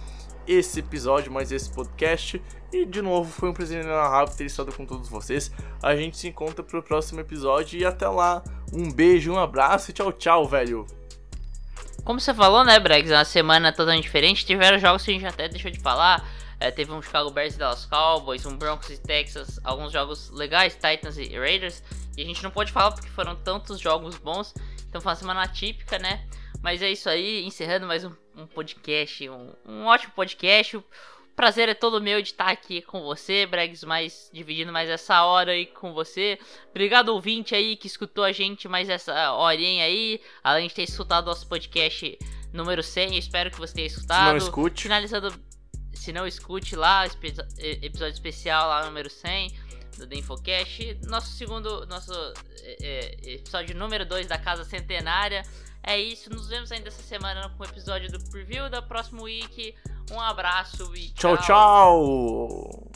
S2: esse episódio, mais esse podcast. E de novo, foi um prazer inenarrável ter estado com todos vocês. A gente se encontra pro próximo episódio e até lá. Um beijo, um abraço e tchau, tchau, velho.
S3: Como você falou, né, Bregs? É uma semana totalmente diferente. Tiveram jogos que a gente até deixou de falar. É, teve um Chicago Bears e Dallas Cowboys, um Broncos e Texas, alguns jogos legais, Titans e Raiders. E a gente não pode falar porque foram tantos jogos bons. Então foi uma semana atípica, né? Mas é isso aí, encerrando mais um, um podcast, um, um, ótimo podcast. O prazer é todo meu de estar aqui com você, Bregs, mais dividindo mais essa hora aí com você. Obrigado ouvinte aí que escutou a gente mais essa horinha aí, além de ter escutado nosso podcast número 100, espero que você tenha escutado.
S2: Não escute.
S3: Finalizando, se não escute lá, episódio especial lá número 100 do The Infocast, nosso segundo, nosso é, episódio número 2 da Casa Centenária. É isso, nos vemos ainda essa semana com o episódio do preview da próximo week. Um abraço e
S2: Tchau, tchau.